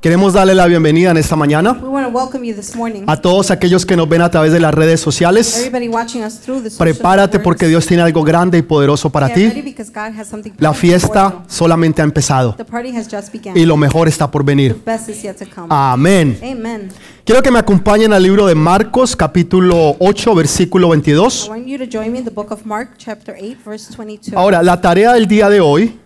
Queremos darle la bienvenida en esta mañana We want to welcome you this morning. a todos aquellos que nos ven a través de las redes sociales. Prepárate porque. Dios tiene algo grande y poderoso para ti. La fiesta solamente ha empezado The party has just begun. y lo mejor está por venir. Amén. Quiero que me acompañen al libro de Marcos, capítulo 8, versículo I 22. want you to join me in the book of Mark, chapter 8, verse 22. Ahora, la tarea del día de hoy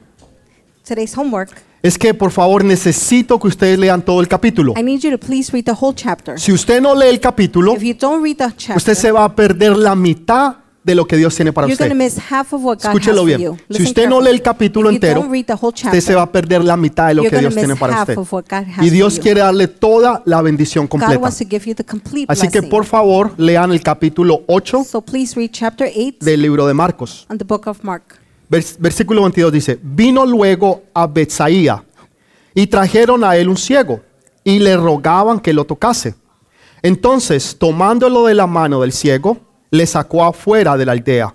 Today's homework. Es que por favor necesito que ustedes lean todo el capítulo. I need you to please read the whole chapter. Si usted no lee el capítulo, If you don't read the usted chapter, se va a perder la mitad de lo que Dios tiene para you're usted. miss half of what God has Escúchelo for bien. you. Si Listen usted no lee carefully. el capítulo If you entero, don't read the whole usted se chapter, va a perder la mitad de lo you're que gonna Dios tiene miss para half usted. of what God has Y for Dios you. quiere darle toda la bendición God completa. wants to give you the complete Así que blessing. por favor lean el capítulo 8 So please read chapter 8 del libro de Marcos. on the book of Mark. Vers- versículo 22 dice, vino luego a Betsaía y trajeron a él un ciego y le rogaban que lo tocase. Entonces, tomándolo de la mano del ciego, le sacó afuera de la aldea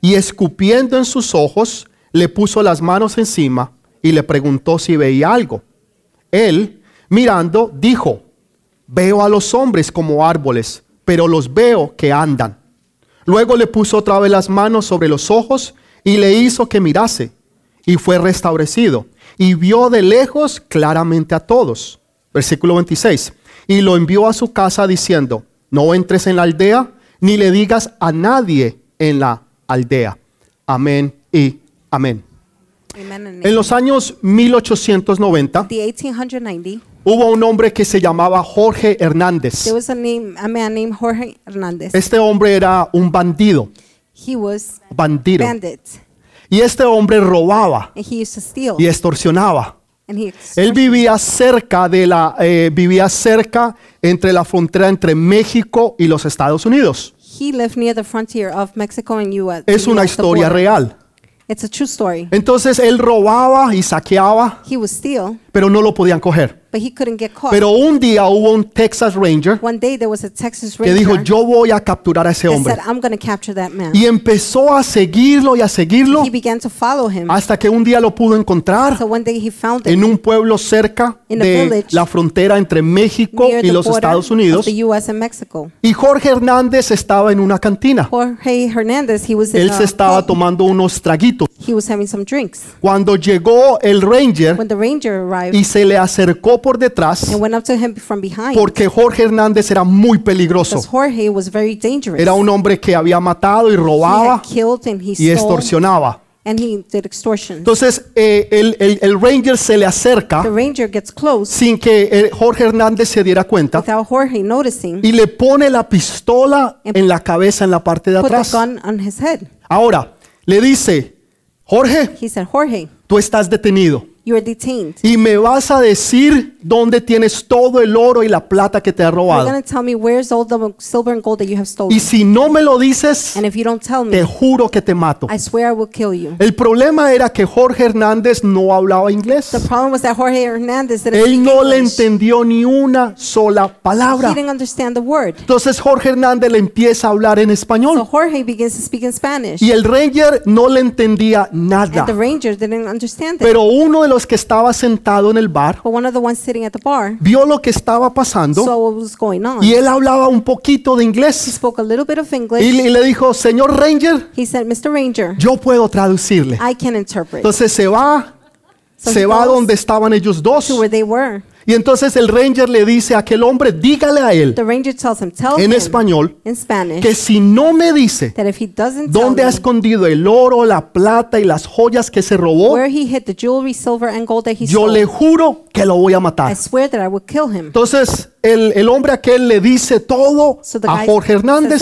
y escupiendo en sus ojos, le puso las manos encima y le preguntó si veía algo. Él, mirando, dijo, veo a los hombres como árboles, pero los veo que andan. Luego le puso otra vez las manos sobre los ojos y le hizo que mirase. Y fue restablecido. Y vio de lejos claramente a todos. Versículo 26. Y lo envió a su casa diciendo, no entres en la aldea, ni le digas a nadie en la aldea. Amén y amén. En los años 1890 The 1890, hubo un hombre que se llamaba Jorge Hernández. there was a name, a man named Jorge Hernandez. Este hombre era un bandido, He was bandido. bandit, Y este hombre robaba and he used to steal, y extorsionaba. and he Él vivía cerca de la, eh, vivía cerca entre la frontera entre México y los Estados Unidos. He lived near the frontier of Mexico and U.S. Es una US, historia real. It's a true story. Entonces él robaba y saqueaba, He would steal, pero no lo podían coger. But he couldn't get caught. Pero un día hubo un Texas Ranger One day there was a Texas que Ranger dijo, yo voy a capturar a ese that hombre. said, "I'm going to capture that man." Y empezó a seguirlo y a seguirlo He began to follow him. hasta que un día lo pudo encontrar So one day he found en him un pueblo cerca In a de village la frontera entre México near y the los border Estados of Unidos. the U.S. and Mexico. Y Jorge Hernández estaba en una cantina. Jorge Hernandez, he was in Él a se estaba pub. tomando unos traguitos. He was having some drinks. Cuando llegó el Ranger When the ranger arrived y se le acercó por detrás, and went up to him from behind, porque Jorge Hernández era muy peligroso. because Jorge was very dangerous. Era un hombre que había matado y he robaba had killed and he y stole extorsionaba. and he did extortion. Entonces eh, el, el- el Ranger se le acerca the ranger gets close sin que eh, Jorge Hernández se diera cuenta without Jorge noticing, y le pone la pistola en la cabeza en la parte de put the atrás. gun on his head. Ahora, le dice, Jorge, He said, Jorge, tú estás detenido detained. y me vas a decir dónde tienes todo el oro y la plata que te ha You're robado. going to tell me where's all the silver and gold that you have stolen. Y si no me lo dices, and if you don't tell te me, juro que te mato. I swear I will kill you. El problema era que Jorge Hernández no hablaba inglés. The problem was that Jorge Hernandez didn't Él speak no le English. entendió ni una sola He palabra. didn't understand the word. Entonces Jorge Hernández le empieza a hablar en So español Jorge begins to speak in Spanish. y el Ranger no le entendía nada. And the ranger didn't understand it. Pero uno de los que estaba sentado en el bar But one of the ones sitting at the bar vio lo que estaba pasando saw what was going on. y él hablaba un poquito de He inglés spoke a little bit of y English. le, y le dijo, señor Ranger, He said, Mr. Ranger, yo puedo traducirle. I can interpret. Entonces se va, So se va goes donde estaban ellos dos to where they were. Y entonces el Ranger le dice a aquel hombre, dígale a él him, en español Spanish que si no me dice dónde ha escondido el oro, la plata y las joyas que se robó, jewelry, silver, and gold that he yo le juro que lo voy a matar. Entonces el, el hombre aquel le dice todo So a Jorge Hernández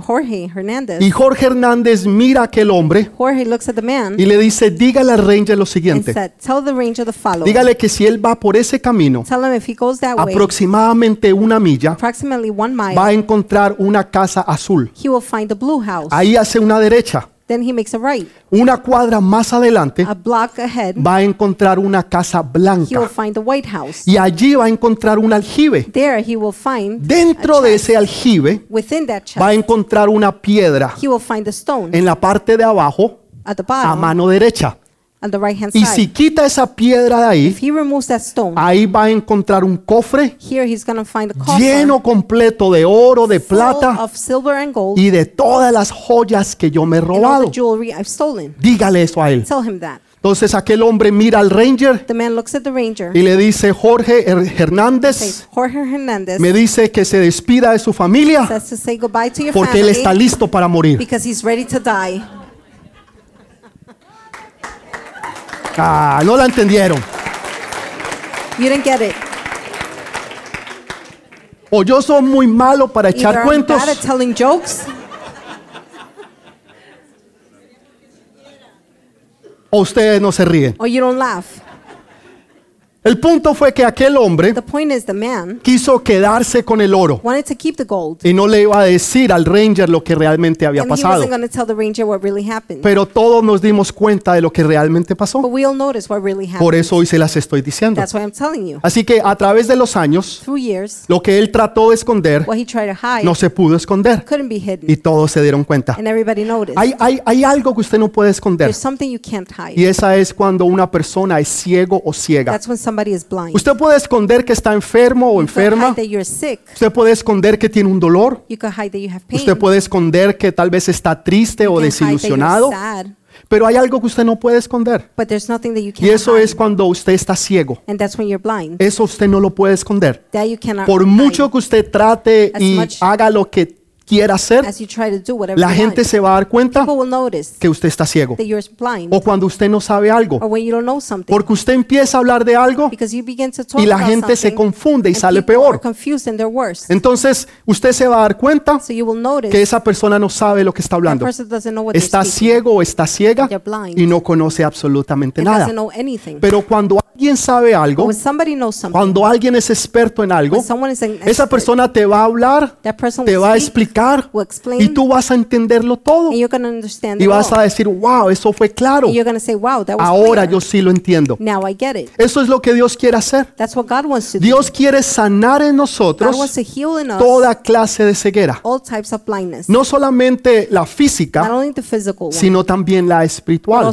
Jorge Hernandez. y Jorge Hernández mira a aquel hombre Jorge looks at the man y le dice, dígale al Ranger lo siguiente, said, tell the ranger the dígale que si él va por ese camino, Tell him if he goes that way, aproximadamente una milla, approximately one mile, va a encontrar una casa azul. he will find the blue house. Ahí hace una derecha. Then he makes a right. Una cuadra más adelante A block ahead, va a encontrar una casa he will blanca. find the White House. Y allí va a encontrar un aljibe. There he will find Dentro de ese aljibe Within that va a chest, encontrar una piedra he will find the stone en la parte de abajo at the a bottom, mano derecha. On the right hand Y side. si quita esa piedra de ahí, If he removes that stone, ahí va a encontrar un cofre here he's going to find a coffer lleno completo de oro, de full plata of silver and gold y de todas las joyas que yo me he and all robado. the jewelry I've stolen. Dígale eso a él. Tell him that. Entonces aquel hombre mira al ranger The man looks at the ranger. y le dice, Jorge Her- Says, Hernández Jorge Hernandez me dice que se despida de su familia says to say goodbye to your porque él está listo para morir. because he's ready to die. Ah, no la entendieron. You didn't get it. O yo soy muy malo para Either echar I'm cuentos bad at telling jokes o ustedes no se ríen. or you don't laugh. El punto fue que aquel hombre The point is the man quiso quedarse con el oro wanted to keep the gold y no le iba a decir al ranger lo que realmente había and he pasado. wasn't going to tell the ranger what really happened. Pero todos nos dimos cuenta de lo que realmente But pasó. we all notice what really Por eso hoy se las estoy diciendo. That's why I'm telling you. Así que a través de los años, Through years, lo que él trató de esconder what he tried to hide no se pudo esconder couldn't be y todos se dieron cuenta. And everybody noticed. Hay, hay, hay algo que usted no puede esconder There's something you can't y esa es cuando una persona es ciego o ciega. That's when somebody is blind. Usted puede esconder que está enfermo o You can enferma. hide that you're sick. Usted puede esconder que tiene un dolor. You can hide that you have pain. Usted puede esconder que tal vez está triste o You can hide that you're desilusionado. sad. Pero hay algo que usted no puede esconder. But there's nothing that you Y eso hide. es cuando usted está ciego. And that's when you're blind. Eso usted no lo puede esconder. You Por mucho que usted trate y haga lo que quiera hacer, la gente se va a dar cuenta que usted está ciego. O cuando usted no sabe algo. Porque usted empieza a hablar de algo y la gente se confunde y sale peor. Entonces usted se va a dar cuenta que esa persona no sabe lo que está hablando. Está ciego o está ciega y no conoce absolutamente nada. Pero cuando alguien sabe algo, cuando alguien es experto en algo, esa persona te va a hablar, te va a speak, explicar explain, y tú vas a entenderlo todo. and you're going to understand Y vas a decir, wow, eso fue claro. say, wow, Ahora clear. yo sí lo entiendo. Now I get it. Eso es lo que Dios quiere hacer. That's what God wants to Dios quiere sanar en do. God wants nosotros to heal in us toda clase de ceguera. all types of blindness. No solamente la Not física, only the physical sino también la espiritual.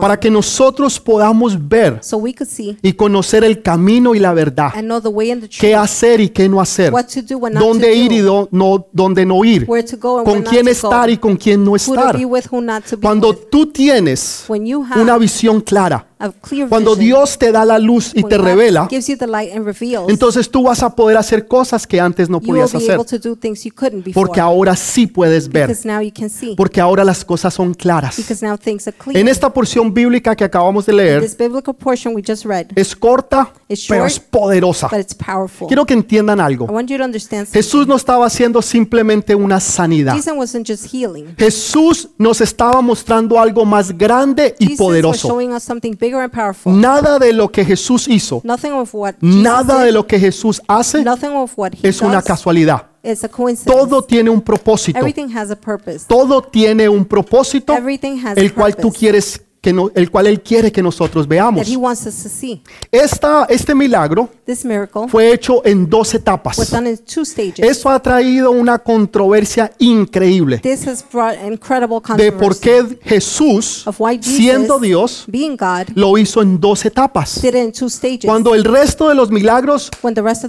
Para que nosotros podamos ver so we could see y conocer el camino y la verdad. Qué hacer y qué no hacer. Dónde ir y no, dónde no ir. Con quién estar y con quién no estar. Cuando tú tienes una visión clara, cuando Dios te da la luz y te revela, entonces tú vas a poder hacer cosas que antes no podías hacer. Porque ahora sí puedes ver. Porque ahora las cosas son claras. En esta porción bíblica que acabamos de leer, es corta, pero es poderosa. Quiero que entiendan algo. Jesús no estaba haciendo simplemente una sanidad. Jesús nos estaba mostrando algo más grande y poderoso. Bigger and powerful. Nada de lo que Jesús hizo, Nothing of what Jesus nada did, de lo que Jesús hace nothing of what he es una does casualidad. is a coincidence. Todo tiene un propósito. Everything has a purpose. Todo tiene un propósito Everything has el a cual tú purpose quieres que no- el cual él quiere que nosotros veamos. Esta, este milagro fue hecho en dos etapas. Eso ha traído una controversia increíble de por qué Jesús, siendo Dios, lo hizo en dos etapas. Cuando el resto de los milagros,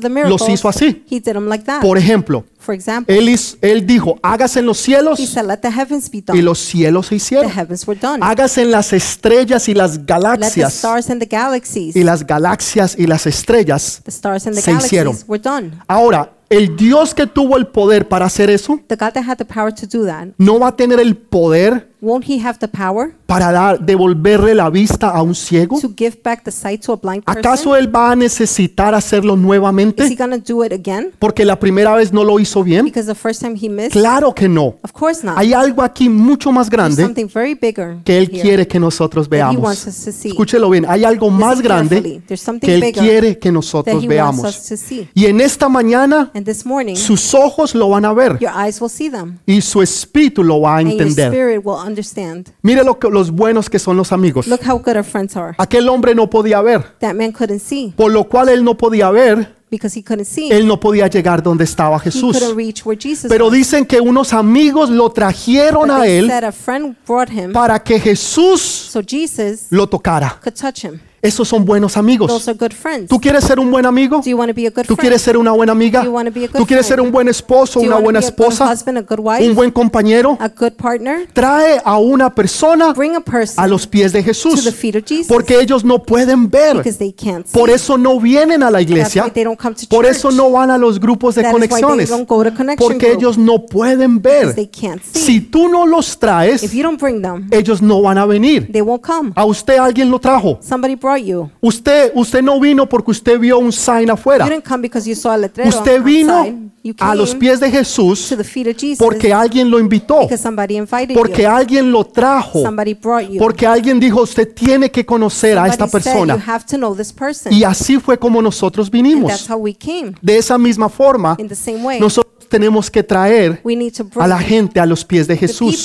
miracles, hizo así. he did them like that. por ejemplo, For example, él, él dijo, hágase en los cielos he said, let the heavens be y done. los cielos se The hicieron. heavens were done. Hágase en las estrellas y las Let the galaxias stars and the galaxies, y las galaxias y las estrellas. the stars and the se hicieron. galaxies were done. Ahora, el Dios que tuvo el poder para hacer eso, The God that had the power to do that, no va a tener el poder won't he have the power para dar, devolverle la vista a un ciego. to give back the sight to a blind person? ¿Acaso él va a necesitar hacerlo Is he nuevamente? going to do it again? Porque la primera vez no lo hizo bien. Because the first time he missed? Claro que no. Of course not. Hay algo aquí mucho más There's grande something very bigger que él here quiere que nosotros that he veamos. wants us to see. Escúchelo bien, hay algo más grande carefully. There's something que él bigger quiere que that nosotros he wants us veamos. to see. Y en esta mañana And this morning, sus ojos lo van a ver your eyes will see them. y su espíritu lo va a And your entender. spirit will understand. Mire lo que, los buenos que son los amigos. Look how good our friends are. Aquel hombre no podía ver, That man couldn't see. por lo cual él no podía ver, because he couldn't see. Él no podía llegar donde estaba he Jesús. couldn't reach where Jesus Pero was. dicen que unos amigos lo trajeron But a they él said a friend brought him para que Jesús so Jesus lo tocara. could touch him. Esos son buenos amigos. Those are good friends. ¿Tú quieres ser un buen amigo? Do you want to be a good ¿Tú friend? quieres ser una buena amiga? Do you wanna be a good ¿Tú quieres ser friend? un buen esposo, Do you una buena be a good esposa, husband, a good wife, un buen compañero? a good partner? Trae a una persona Bring a person a los pies de to the Jesús feet of Jesus porque ellos no pueden ver. because they can't see. Por eso no vienen a la That's iglesia. why they don't come to Por church. eso no van a los grupos de That is why they conexiones. don't go to connection Porque group, ellos no pueden because ver. they can't see. Si tú no los traes, if you don't bring them, ellos no van a venir. they won't come. A usted alguien lo trajo. Somebody brought you. Usted, usted no vino porque usted vio un sign afuera. You didn't come because you saw a letrero Usted outside. vino a los pies de Jesús to the feet of Jesus porque alguien lo invitó, because somebody invited porque you. alguien lo trajo, Somebody brought you. porque alguien dijo, usted tiene que conocer a Somebody esta said, you persona. have to know this person. Y así fue como nosotros and vinimos. that's how we came. De esa misma forma, In the same way, nosotros tenemos que traer we need to a la gente a los pies de Jesús.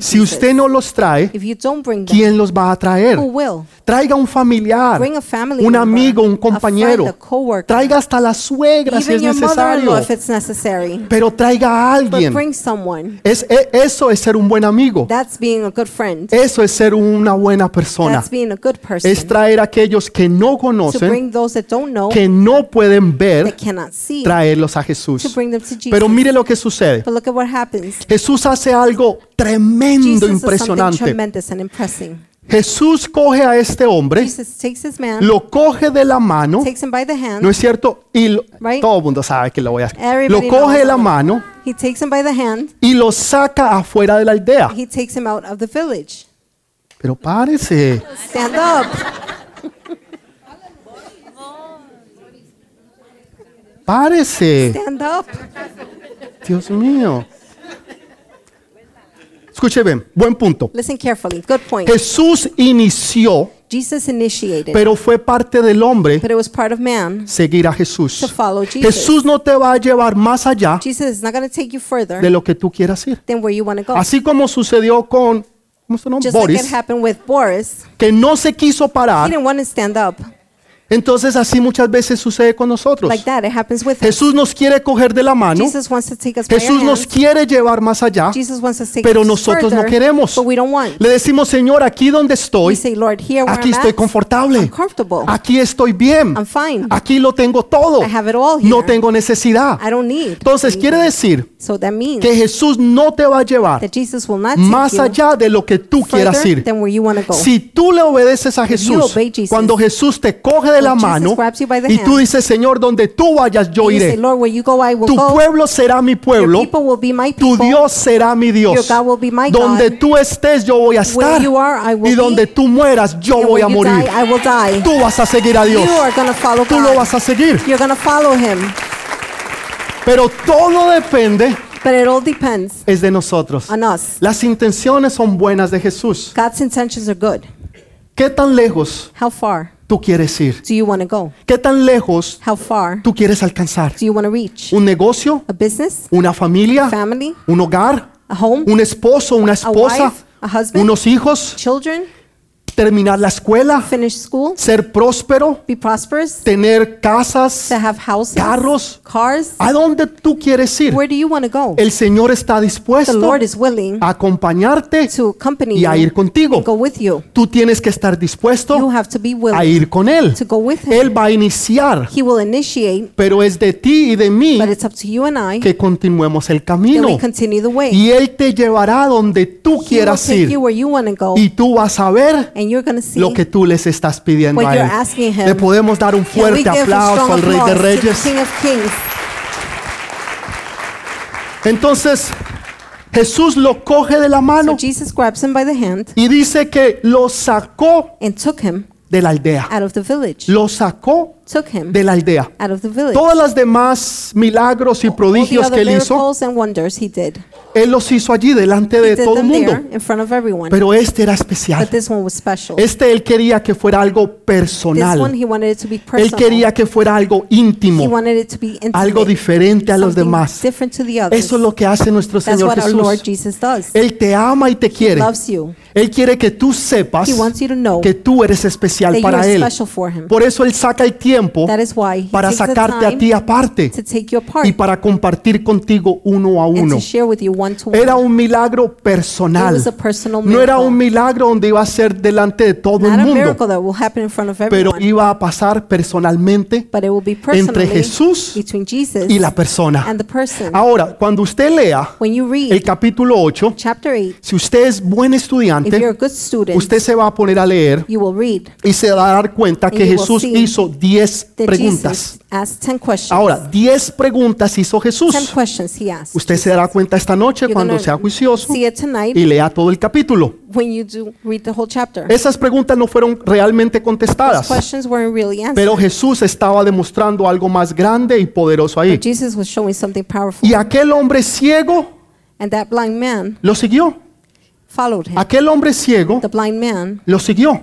Si usted no los trae, ¿quién los va a traer? Traiga un familiar, un amigo, un compañero. Traiga hasta la suegra si es necesario. Pero traiga a alguien. Es, e- eso es ser un buen amigo. Eso es ser una buena persona. Es traer a aquellos que no conocen, que no pueden ver, traerlos a Jesús. Jesus. Pero mire lo que sucede. but look at what happens. Jesús hace algo tremendo, Jesus impresionante. Jesús coge a este hombre, man, lo coge de la mano, hand, ¿no es cierto? Y lo- Right. todo el mundo sabe que lo voy a hacer. Lo coge de la mano he takes him by the hand, y lo saca afuera de la aldea. he takes him out of the village. Pero párese. Stand up, Párese. stand up. Dios mío. Escuche bien, buen punto. Listen carefully. Good point. Jesús inició, Jesus initiated, pero fue parte del hombre but it was part of man seguir a to Jesús. follow Jesus. Jesús no te va a llevar más allá Jesus is not going to take you further de lo que tú quieras ir. than where you want to go. Así como sucedió con ¿cómo se llama? Just like Boris, it happened with Boris, que no se quiso he parar. didn't want to stand up. Entonces así muchas veces sucede con nosotros. Like that, it happens with. Jesús nos quiere coger de la mano. Jesus wants to take us by our Jesús nos hands. quiere llevar más allá. Jesus wants to take Pero us nosotros no further, queremos. but we don't want. Le decimos, Señor, aquí donde We estoy, say, Lord, here where aquí I'm estoy at, confortable. I'm comfortable. Aquí estoy bien. I'm fine. Aquí lo tengo todo. I have it all here. No tengo necesidad. I don't need. Entonces quiere decir So that means que Jesús no te va a llevar that Jesus will not take más you allá de lo que tú quieras ir. than where you want to go. Si tú le obedeces a If you Jesús, obey Jesus, cuando Jesús te coge de la mano y tú dices, Señor, donde tú vayas, yo iré. Tu pueblo será mi pueblo, tu. Dios será mi Dios. Donde tú estés, yo voy a estar. Y donde tú mueras, yo voy a morir. Tú vas a seguir a Dios. Tú lo vas a seguir. Pero todo depende But it all depends es de nosotros. on us. Las intenciones son buenas de Jesús. God's intentions are good. ¿Qué tan lejos How far tú quieres ir? do you want to go? ¿Qué tan lejos How far tú quieres alcanzar? do you want to reach? ¿Un negocio? A business? ¿Una familia? Family? ¿Un hogar? A home? ¿Un esposo? ¿una A esposa? wife? A husband? ¿Unos hijos? Children? ¿Terminar la escuela? Finish school? ¿Ser próspero? Be prosperous? ¿Tener casas? To have houses? Carros. Cars? ¿A dónde tú quieres ir? Where do you want to go? El Señor está The dispuesto Lord is willing a acompañarte to accompany y a you ir contigo. and go with you. Tú tienes que estar You dispuesto have to be a willing ir con Él. to go with him. Él va a iniciar, He will initiate, pero es de ti y de mí but it's up to you and I que continuemos el that camino. we continue the way. Y Él te llevará donde tú He will quieras you ir. where you want to go, Y tú vas a ver and you're see lo que tú les estás pidiendo a Él. him. Le podemos dar un fuerte aplauso al Rey de Reyes. King of Kings? Entonces, Jesús lo coge de la So mano Jesus grabs him by the hand y dice que lo sacó and took him de la aldea. out of the village. Lo sacó Took him de la aldea. out of the village. Todas las demás milagros y All the prodigios other que él hizo, miracles and wonders he did. él los hizo allí delante He de did todo el them mundo. in front of everyone. Pero este era especial. But this one was special. Este él quería que fuera algo This one personal. he wanted it to be Él personal. quería que fuera algo He íntimo, wanted it to be intimate. algo diferente a los something demás. different to the others. Eso es lo que hace nuestro That's Señor what our Lord Jesús. Jesus does. Él te ama y te He quiere. loves you. Él quiere que tú sepas He wants you to know que tú eres especial that you para are Él. special for him. Por eso Él saca el tiempo tiempo That is why he para sacarte a ti aparte y para compartir contigo uno a uno. to share with you one to one. Era un milagro It personal. was a personal No era un milagro donde iba a ser delante de todo el mundo, miracle that will happen in front of pero iba a pasar personalmente entre Jesús y la persona. and the person. Ahora, cuando usted lea When you read el capítulo 8, chapter 8, si usted es buen estudiante, good student, usted se va a poner a leer you will read y se va a dar cuenta que Jesús hizo 10 that preguntas. Jesus asked 10 questions. Ahora, 10 preguntas hizo 10 Jesús. Usted se dará cuenta esta noche cuando sea juicioso y lea todo el capítulo. Esas preguntas no fueron realmente contestadas, pero Jesús estaba demostrando algo más grande y poderoso ahí. Y aquel hombre ciego lo siguió. Aquel hombre ciego lo siguió.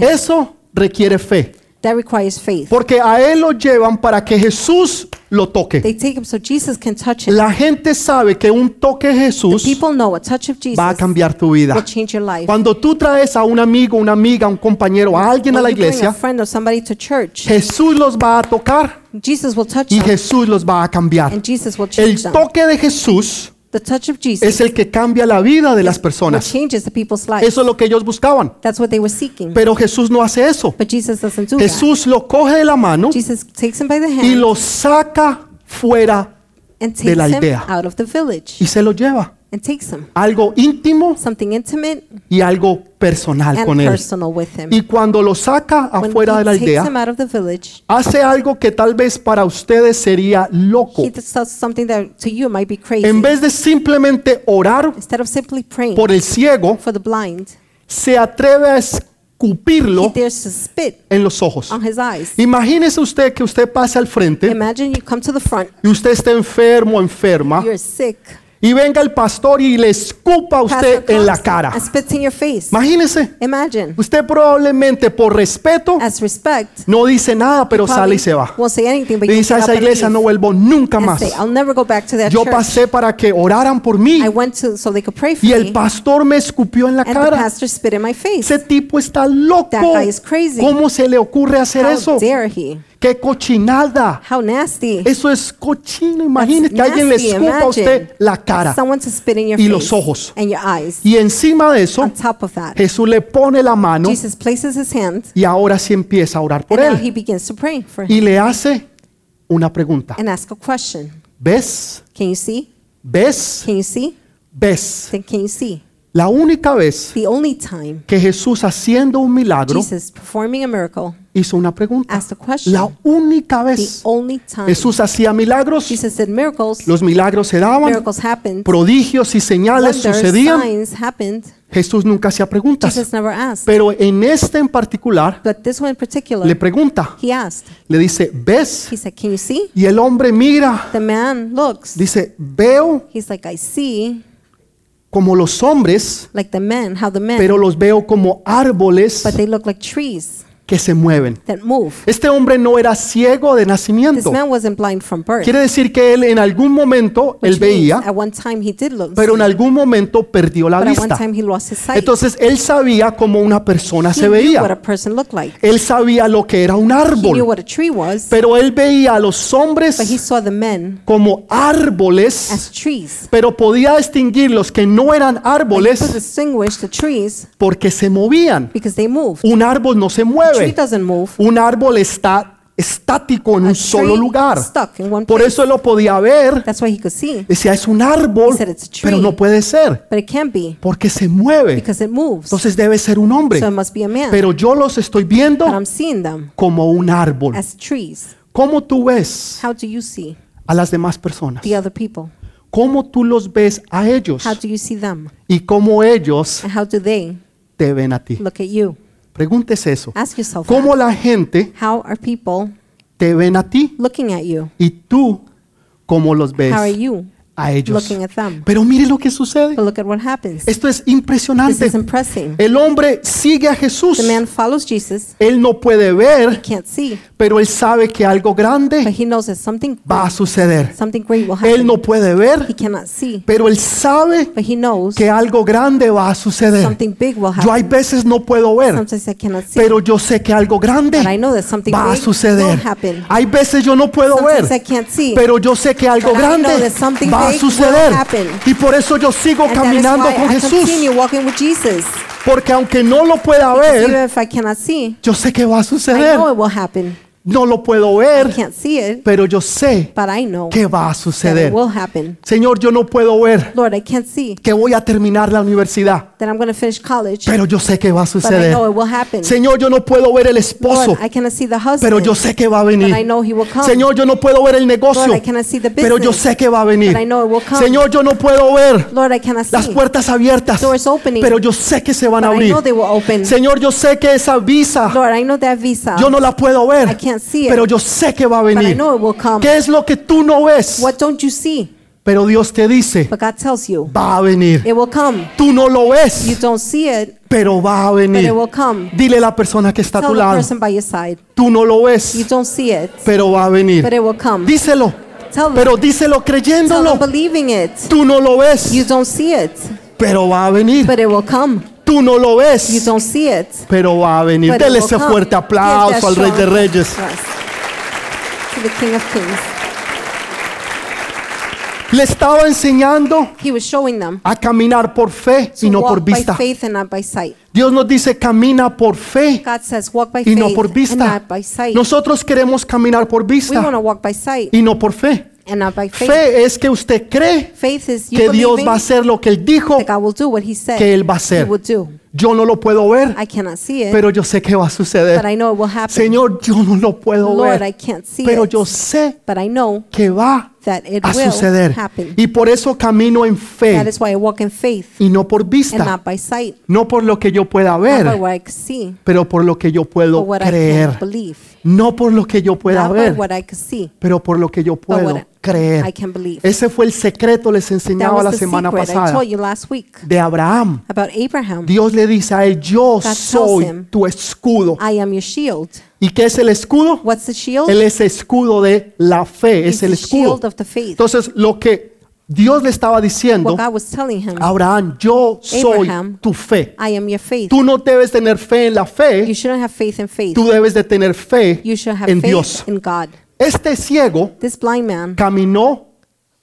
Eso requiere fe, That requires faith. porque a él lo llevan para que Jesús lo toque. They take him so Jesus can touch him. La gente sabe que un toque de Jesús People know a touch of Jesus va a cambiar tu vida. will change your life. Cuando tú traes a un amigo, una amiga, un compañero, a alguien a When la you bring a iglesia, friend or somebody to church, Jesús los va a tocar Jesus will touch y them. Jesús los va a cambiar. And Jesus will El change them. toque de Jesús The touch of es Jesus el que cambia la vida de las personas. changes the people's lives. Eso es lo que ellos buscaban. That's what they were seeking. Pero Jesús no hace eso. But Jesus doesn't do that. Jesús lo coge de la mano Jesus takes him by the y hand lo saca fuera and de la him aldea. out of the village y se lo lleva. And takes him. Algo íntimo Something intimate y algo personal and con él. personal with him. Y cuando lo saca When afuera de la he takes him aldea, out of the village, hace algo que tal vez para ustedes sería loco. he does something that to you might be crazy. En vez de simplemente orar Instead of simply praying por el ciego, for the blind, se atreve a he escupirlo dares to spit en los ojos. on his eyes. Imagínese usted que usted pase al frente Imagine you come to the front, y usted está enfermo, enferma, you're sick. Y venga el pastor y le escupa a usted en la cara. Imagínese, Imagine, usted probablemente por respeto as respect, no dice nada, pero sale y se va. anything, Y dice a esa iglesia no vuelvo nunca más. say, I'll never go back to that Yo church. pasé para que oraran por mí I went to so they could pray for y me, el pastor me escupió en la cara. Ese tipo está loco. That guy is crazy. ¿Cómo se le ocurre hacer How eso? ¡Qué cochinada! How nasty. Eso es cochino. Imagínese que alguien le escupa a usted la cara. Y los ojos. and your eyes. Y encima de eso, that, Jesús le pone la mano Jesus places his hand y ahora sí empieza a orar por now he él. begins to pray for him Y le hace una pregunta. and ask a question. ¿Ves? Can you see? ¿Ves? Can you see? ¿Ves? Then can you see? La única vez The only time que Jesús haciendo un milagro Jesus performing a miracle hizo una pregunta. La única The vez only time Jesús hacía milagros, los milagros se daban, miracles happened, prodigios y señales sucedían. signs happened. Jesús nunca hacía preguntas. Pero en este en particular But this one in particular, le pregunta, he asked. le dice, ¿ves? He said, Can you see? Y el hombre mira, The man looks. dice, veo He's like, I see, como los hombres, like the men, how the men, pero los veo como árboles que se mueven. Este hombre no era ciego de This nacimiento. man wasn't blind from birth. Quiere decir que él en algún momento, él veía, pero en algún momento perdió la vista. Entonces él sabía cómo una persona se veía. Él sabía lo que era un árbol. Pero él veía a los hombres como árboles, pero podía distinguir los que no eran árboles porque se movían. Un árbol no se tree mueve. Un árbol está estático en un solo lugar. Por eso él lo podía ver. That's why he could see. Decía, es un árbol, He said it's a tree. pero no puede ser But it can't be porque se mueve. because it moves. Entonces debe ser un hombre. So it must be a man. Pero yo los estoy viendo como un árbol. as trees. ¿Cómo tú ves How do you see a las demás personas? the other people? ¿Cómo tú los ves a ellos? How do you see them? Y cómo ellos And how do they te ven a ti. Pregúntese eso. Ask yourself ¿Cómo that. la gente How are people te ven a ti? looking at you? Y tú, ¿cómo los ves How are you a ellos. looking at them. Pero mire lo que sucede. But look at what happens. Esto es This impresionante. El hombre sigue a Jesús. The man follows Jesus, Él no puede ver, can't see, pero él sabe que algo but grande he knows that something va a suceder. something great will Él happen. no puede He ver, cannot see, pero él sabe but he knows que algo grande va a suceder. something big will Yo hay veces no puedo ver, Sometimes I cannot see, pero yo sé que algo grande but I know that something va a suceder. happen. Hay veces yo no puedo Sometimes I ver, can't see, pero yo sé que algo grande that something va a suceder. Y por eso yo sigo and caminando con I Jesús. continue walking with Jesus. Porque aunque no lo pueda ver, if I cannot see, yo sé que va a suceder. No lo puedo I ver, can't see it, pero yo sé but I know que va a that suceder. it will happen. Señor, yo no puedo ver Lord, I can't see que voy a terminar la universidad, that I'm going to finish college, pero yo sé que va a but I suceder. know it will happen. Señor, yo no puedo ver el esposo, Lord, I cannot see the husband, pero yo sé que va a but I venir. know he will come. Señor, yo no puedo ver el negocio, I cannot see the pero yo business, sé que va a venir. but I know it will come. Señor, yo no puedo ver Lord, I cannot las see, puertas abiertas, Doors opening, pero yo sé que se van a I abrir. know they will open. Señor, yo sé que esa visa Lord, I know that visa, yo no la puedo I ver, can't see it, pero yo sé que va a but I venir. know it will come. ¿Qué es lo que tú no ves? What don't you see? Pero Dios te dice, But God tells you, va a venir. it will come. Tú no lo You ves, don't see it, pero va a but it venir. will come. Dile a la persona que está a Tell tu the lado, person by your side, tú no lo you ves, don't see it, pero va a venir. but it will come. Díselo, Tell them, pero díselo tell them creyéndolo. believing it. Tú no lo You ves, don't see it, pero va a venir. but it will come. Tú no lo You ves, don't see it, pero va a venir. but Dele ese fuerte aplauso al Rey de Reyes. yes. To the King of Kings. Le estaba enseñando He was showing them a caminar por fe y no por vista. faith and not by sight. Dios nos dice camina por fe God says walk by y no faith por and vista. Nosotros queremos caminar por vista to walk by sight y no por fe. And not by faith. Fe es que usted cree Faith is you que Dios va a hacer lo que Él dijo that God will do what He said que Él va a He hacer. do. Yo no lo puedo ver, I cannot see it, pero yo sé que va a but suceder. I know it will happen. Señor, yo no lo puedo Lord, I ver, can't see pero it, yo sé but I know que va that it a will suceder. happen. Y por eso camino en That fe is why I walk in faith y no por and vista, not by sight, no por lo que yo pueda not by ver, what I can see, pero por lo que yo but puedo what I can creer. believe. No por lo que yo pueda Not by ver, what I can see, pero por lo que yo but puedo I creer. can believe. Ese fue el secreto, les That enseñaba la semana I pasada, told you last week de Abraham. about Abraham. Dios le dice a él, yo soy him, tu escudo. I am your shield. ¿Y qué es el escudo? What's the shield? Él es escudo de la fe, It's es el escudo. shield of the faith. Entonces, lo que Dios le estaba diciendo, him, Abraham, yo soy Abraham, tu fe. I am your faith. Tú no debes tener fe en la You fe, shouldn't have faith in faith. tú debes de tener fe You should have en faith Dios. in God. Este ciego This blind man caminó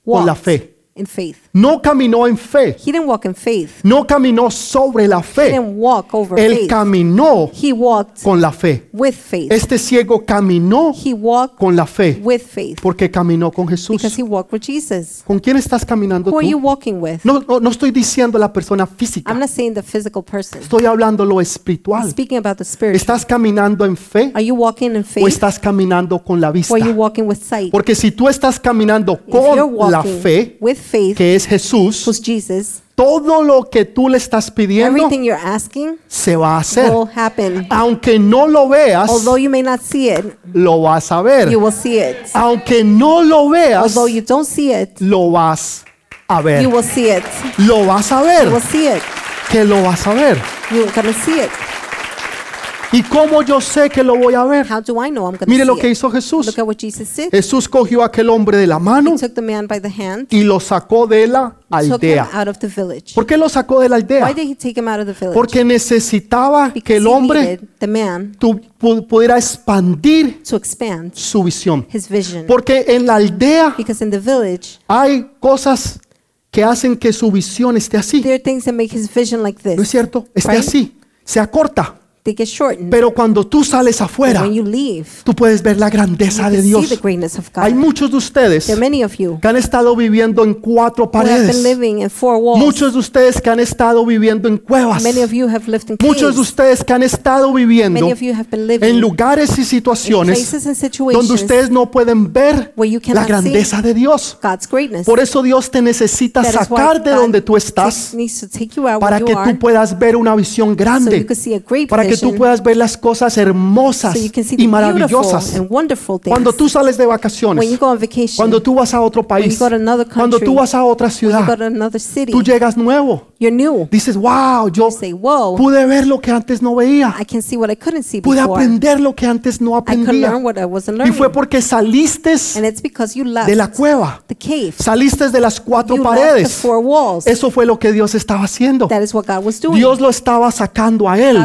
con la fe. in faith. No caminó en fe, He didn't walk in faith. no caminó sobre la He fe. didn't walk over Él faith. caminó He walked con la fe. with faith. Este ciego caminó He walked con la fe with faith porque caminó con Jesús. because he walked with Jesus. ¿Con quién estás caminando Who are you tú? walking with? No, no, no estoy diciendo la persona física, I'm not saying the physical person. estoy hablando lo I'm espiritual. speaking about the spirit. ¿Estás caminando en fe Are you walking in o faith estás caminando con la vista? or are you walking with sight? Porque si tú estás caminando If you're con la walking fe, with faith, que es Jesús, who's Jesus, todo lo que tú le estás pidiendo everything you're asking se va a hacer. will happen. Aunque no lo veas, Although you may not see it, lo vas a ver. you will see it. Aunque no lo veas, Although you don't see it, lo vas a ver. you will see it. Lo vas a You ver. will see it. Que lo vas a ver. You're gonna see it. ¿Y cómo yo sé que lo voy a ver? How do I know I'm gonna Mire see lo que it? hizo Jesús. Look at what Jesus did. Jesús cogió a aquel hombre de la mano He took the man by the hand, y lo sacó de la took him aldea. out of the village. ¿Por qué lo sacó de la Why aldea? did he take him out of the village? Porque necesitaba que Because el he hombre needed the man tu- pu- pudiera expandir to expand su visión. his vision. Porque en la aldea Because in the village, hay cosas que hacen que su visión esté así. there are things that make his vision like ¿No es this. cierto? Esté Right. así. Se acorta. They get shortened. Pero cuando tú sales afuera, when you leave, tú puedes ver la grandeza de see Dios. the greatness of Hay muchos de ustedes There are many of you que han estado viviendo en cuatro who have been paredes. living in four walls. Muchos de ustedes que han estado viviendo en cuevas. Many of you have lived in Muchos de ustedes que han estado viviendo Many of you have been en lugares y in situaciones places and donde situations ustedes no pueden ver where you la cannot grandeza de Dios. God's greatness. Por eso Dios te necesita That is why sacar de God donde tú takes- estás needs to take you out para where que you tú puedas ver una visión so you grande, can see a great para que que tú puedas ver las cosas hermosas so you can see y maravillosas. Cuando tú sales de vacaciones, vacation, cuando tú vas a otro país, country, cuando tú vas a otra ciudad, city, tú llegas nuevo. Dices, wow, yo say, pude ver lo que antes no veía. I can see what I couldn't see Pude aprender lo que antes no aprendía. Y fue porque saliste de la cueva, the cave. saliste de las cuatro You the paredes. four walls. Eso fue lo que Dios estaba haciendo. that is what God was doing. Dios lo estaba sacando a God él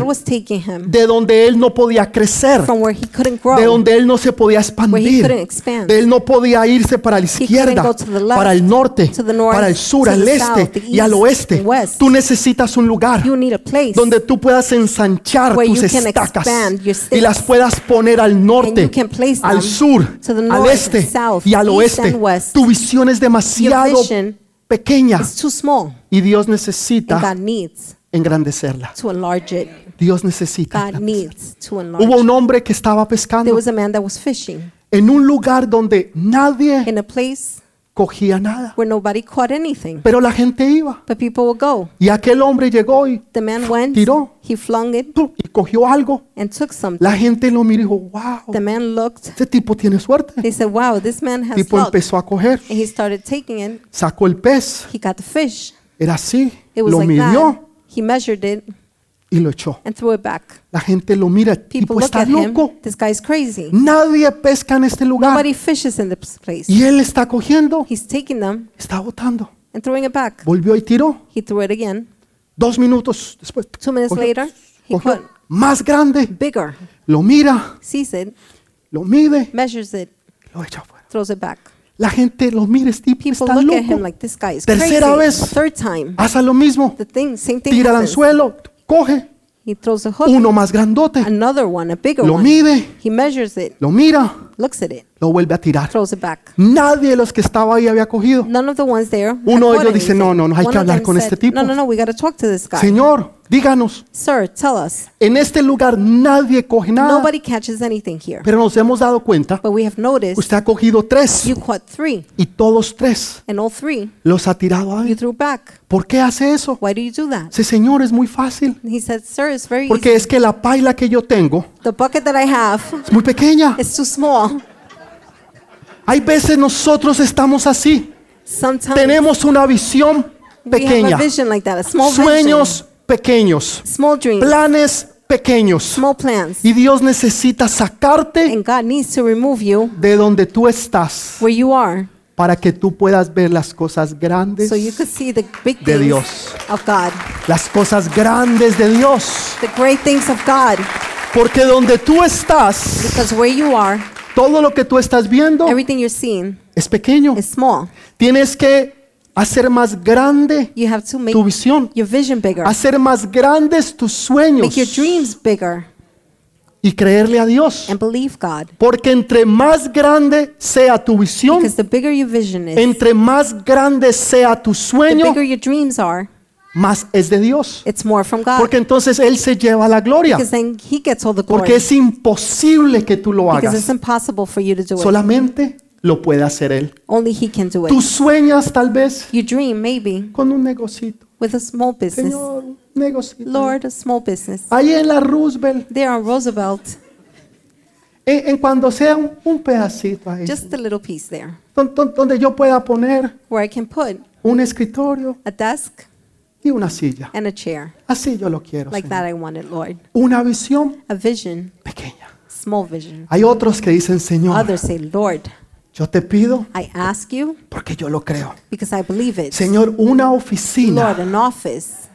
him de donde él no podía crecer, from where he couldn't grow, de donde él no se podía where he expandir, couldn't expand. de él no podía irse para la couldn't izquierda, go to the left, para el norte, to the north, para el sur, to al the este south, the y al east, oeste. and west. Tú necesitas un lugar you need a place donde tú puedas ensanchar where tus you can estacas expand your y las puedas poner al norte, you can place al them sur, to the al north, este south, y al east, oeste. and west. Tu visión es demasiado Your vision pequeña too small, y Dios and necesita God needs engrandecerla. to enlarge it. Dios necesita. God needs to enlarge. Hubo un hombre que estaba There pescando was a man that was fishing en un lugar donde nadie in a place cogía nada, where nobody caught anything, pero la gente iba. but people would go. Y aquel hombre llegó y, The man went, Tiró. he flung it, ¡pum! y cogió algo. and took something. La gente lo miró y dijo, wow, The man looked. este tipo tiene suerte. They said, "Wow, this man El has tipo luck." empezó a coger, And he started taking it. sacó el pez, He got the fish. era así, It was lo like that. midió He measured it y lo echó. and threw it back. La gente lo mira, People tipo look está at him. loco. This guy's crazy. Nadie pesca en este lugar. Nobody fishes in this place. Y él está cogiendo, He's taking them está botando. and throwing it back. Volvió y tiró. He threw it again. Dos minutos después. Two minutes cogió, later, he cogió caught más grande, bigger, lo mira, sees it, lo mide, measures it, lo echa afuera. throws it back. La gente lo mira, este tipo People está look at him loco. like this guy is crazy. Tercera vez. Third time, Hace lo mismo, the thing, same thing tira el happens. anzuelo, coge He throws a hook. uno más grandote, Another one, a bigger lo one. mide, He measures it, lo mira, looks at it, lo vuelve a tirar. throws it back. Nadie de los que estaba ahí había cogido. None of the ones there. had Uno de ellos dice, anything. "No, no, no, hay que hablar con este tipo." No, no, no, we got to talk to this guy. Señor, díganos, Sir, tell us. en este lugar nadie coge nada, Nobody catches anything here. pero nos hemos dado cuenta, But we have noticed usted ha cogido tres you caught three, y todos tres and all three los ha tirado you ahí. threw back. ¿Por qué hace eso? Why do you do that? Dice, Señor, es muy fácil. He said, Sir, it's very Porque easy. es que la paila que yo tengo The bucket that I have es muy pequeña. is too small. Hay veces nosotros estamos así. Sometimes Tenemos una visión pequeña, a like that, sueños pequeños, small dreams, planes pequeños. small plans. Y Dios necesita sacarte And God needs to remove you de donde tú estás where you are para que tú puedas ver las cosas grandes, so you could see the big De things Dios. of God, las cosas grandes de Dios. the great things of God. Porque donde tú estás, Because where you are, todo lo que tú estás viendo everything you're seeing es pequeño. is small. Tienes que hacer más grande You have to make tu visión, your vision bigger, hacer más grandes tus sueños make your dreams bigger, y creerle a Dios. and believe God. Porque entre más grande sea tu visión, Because the bigger your vision is, entre más grande sea tu the sueño, bigger your dreams are, más es de Dios. it's more from God. Porque entonces Él se lleva la gloria. Because then He gets all the Porque glory. es imposible que tú lo hagas. it's impossible for you to do it. Solamente lo puede hacer Él. Only He can do Tú it. sueñas tal vez You dream maybe con un negocito. with a small business. Señor, un negocito. Lord, a small business. Ahí en la Roosevelt, There on Roosevelt, en, en cuando sea un, un pedacito ahí, just a little piece there don- don- donde yo pueda poner where I can put un escritorio a desk y una silla. and a chair. Así yo lo quiero. Like Señor. that I want it, Lord. Una visión A vision, pequeña. small vision. Hay otros que dicen, Señor, Others say, Lord, yo te pido I ask you porque yo lo creo. because I believe it. Señor, una oficina Lord, an office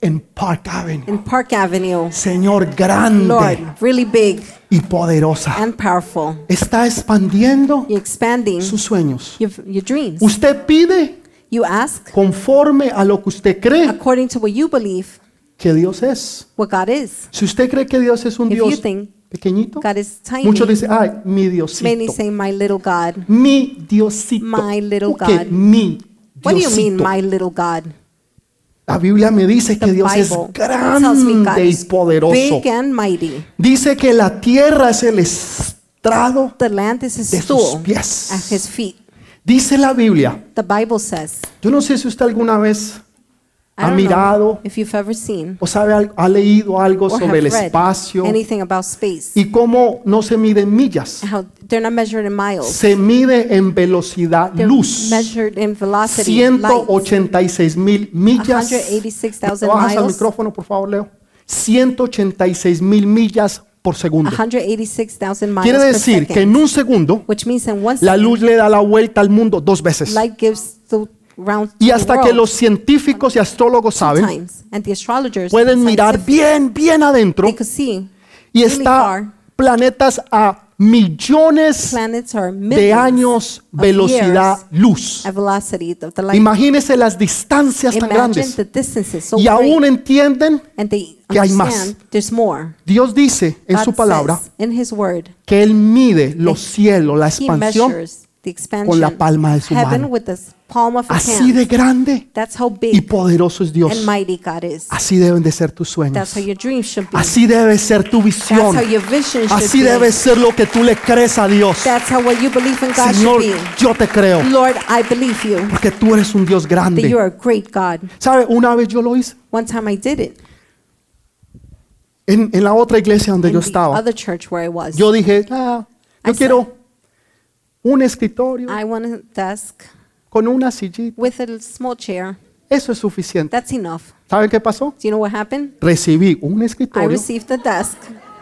en Park Avenue. in Park Avenue. Señor, grande Lord, really big y poderosa. and powerful. Está expandiendo You're expanding sus sueños. your, your dreams. Usted pide You ask conforme a lo que usted cree according to what you believe que Dios es. what God is. Si usted cree que Dios es un If you Dios think pequeñito, God is tiny, muchos dicen, ay, mi Diosito. many say, My little God. Mi Diosito. My little ¿Por qué? God. Mi What do you mean, Diosito. my little God? La Biblia me dice que The Dios es Bible tells me God grande y is poderoso. big and mighty. Dice que la tierra es el estrado The land is his de sus stool pies. at his feet. Dice la Biblia, The Bible says, yo no sé si usted alguna vez ha mirado if you've ever seen o sabe, ha leído algo sobre el espacio space. y cómo no se mide en millas, How they're not measured in miles. se mide en velocidad They're luz. measured in velocity, light. 186 mil millas. 186,000 ¿Me bajas al miles. micrófono, por favor, Leo? 186 mil millas por segundo. 186,000 miles Quiere per decir que en un segundo which means in one la luz le da la vuelta al mundo dos veces. light gives the round Y hasta que los científicos y astrólogos saben, times. And the astrologers pueden mirar bien, bien adentro they could see y really está far. planetas a millones de años velocidad luz. Imagínense las distancias tan grandes. Y aún entienden, que hay más. Dios dice en su palabra que Él mide los cielos, la expansión, the expansion, con la palma de su heaven mano. with the palm of His así hand. de grande That's how y big poderoso es Dios. and mighty God is. Así deben de ser tus That's sueños. how your dreams should be. Así debe ser tu That's visión. how your vision should Así be. debe ser lo que tú le crees a Dios. That's how what you believe in God Señor, should be. yo te creo. Lord, I believe you Porque tú eres un Dios that grande. you are a great God. ¿Sabe? Una vez yo lo hice. One time I did it En, en la otra iglesia donde in yo the estaba. other church where I was. Yo dije, ah, yo quiero un escritorio I want a desk con una sillita. with a small chair. Eso es suficiente. That's enough. ¿Saben qué pasó? Do you know what happened? Recibí un I escritorio received the desk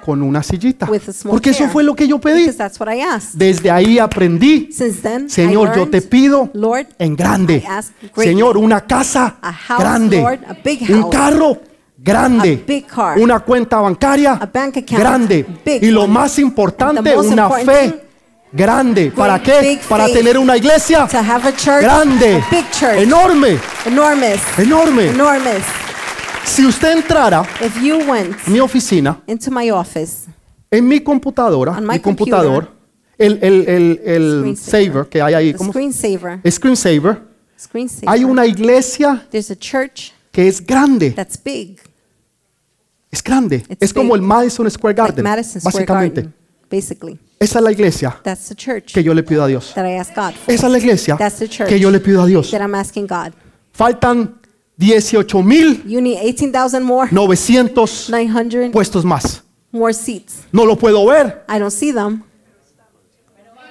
con una sillita. with a small Porque eso chair. fue lo que yo pedí. Because that's what I asked. Desde ahí aprendí. Since then, Señor, I yo te pido Lord, en grande. I ask greatly. Señor, una casa A house, grande. Lord, a big Un house. carro grande. A big car. Una cuenta bancaria A bank account. grande. Big Y lo one. más importante, most una important fe grande. ¿Para qué? Para tener una iglesia to have a church, grande, a big church, enorme, enormous, enorme. enormous. Si usted entrara If you went mi oficina, into my office, en mi computadora, On my mi computador, el, el, el, el Screensaver. saver que hay ahí, ¿cómo? screensaver, Screensaver, screensaver, hay una iglesia a church que es grande. that's big, Es grande. It's es como big. el Madison Square like Garden. Madison Square básicamente. Garden, basically. Esa es la iglesia That's the church que yo le pido a Dios. that I ask God for, Esa es la iglesia That's the church que yo le pido a Dios. that I'm asking God. Faltan 18.900 You need 18,000 more, 900 puestos más. more seats. No lo puedo ver, I don't see them,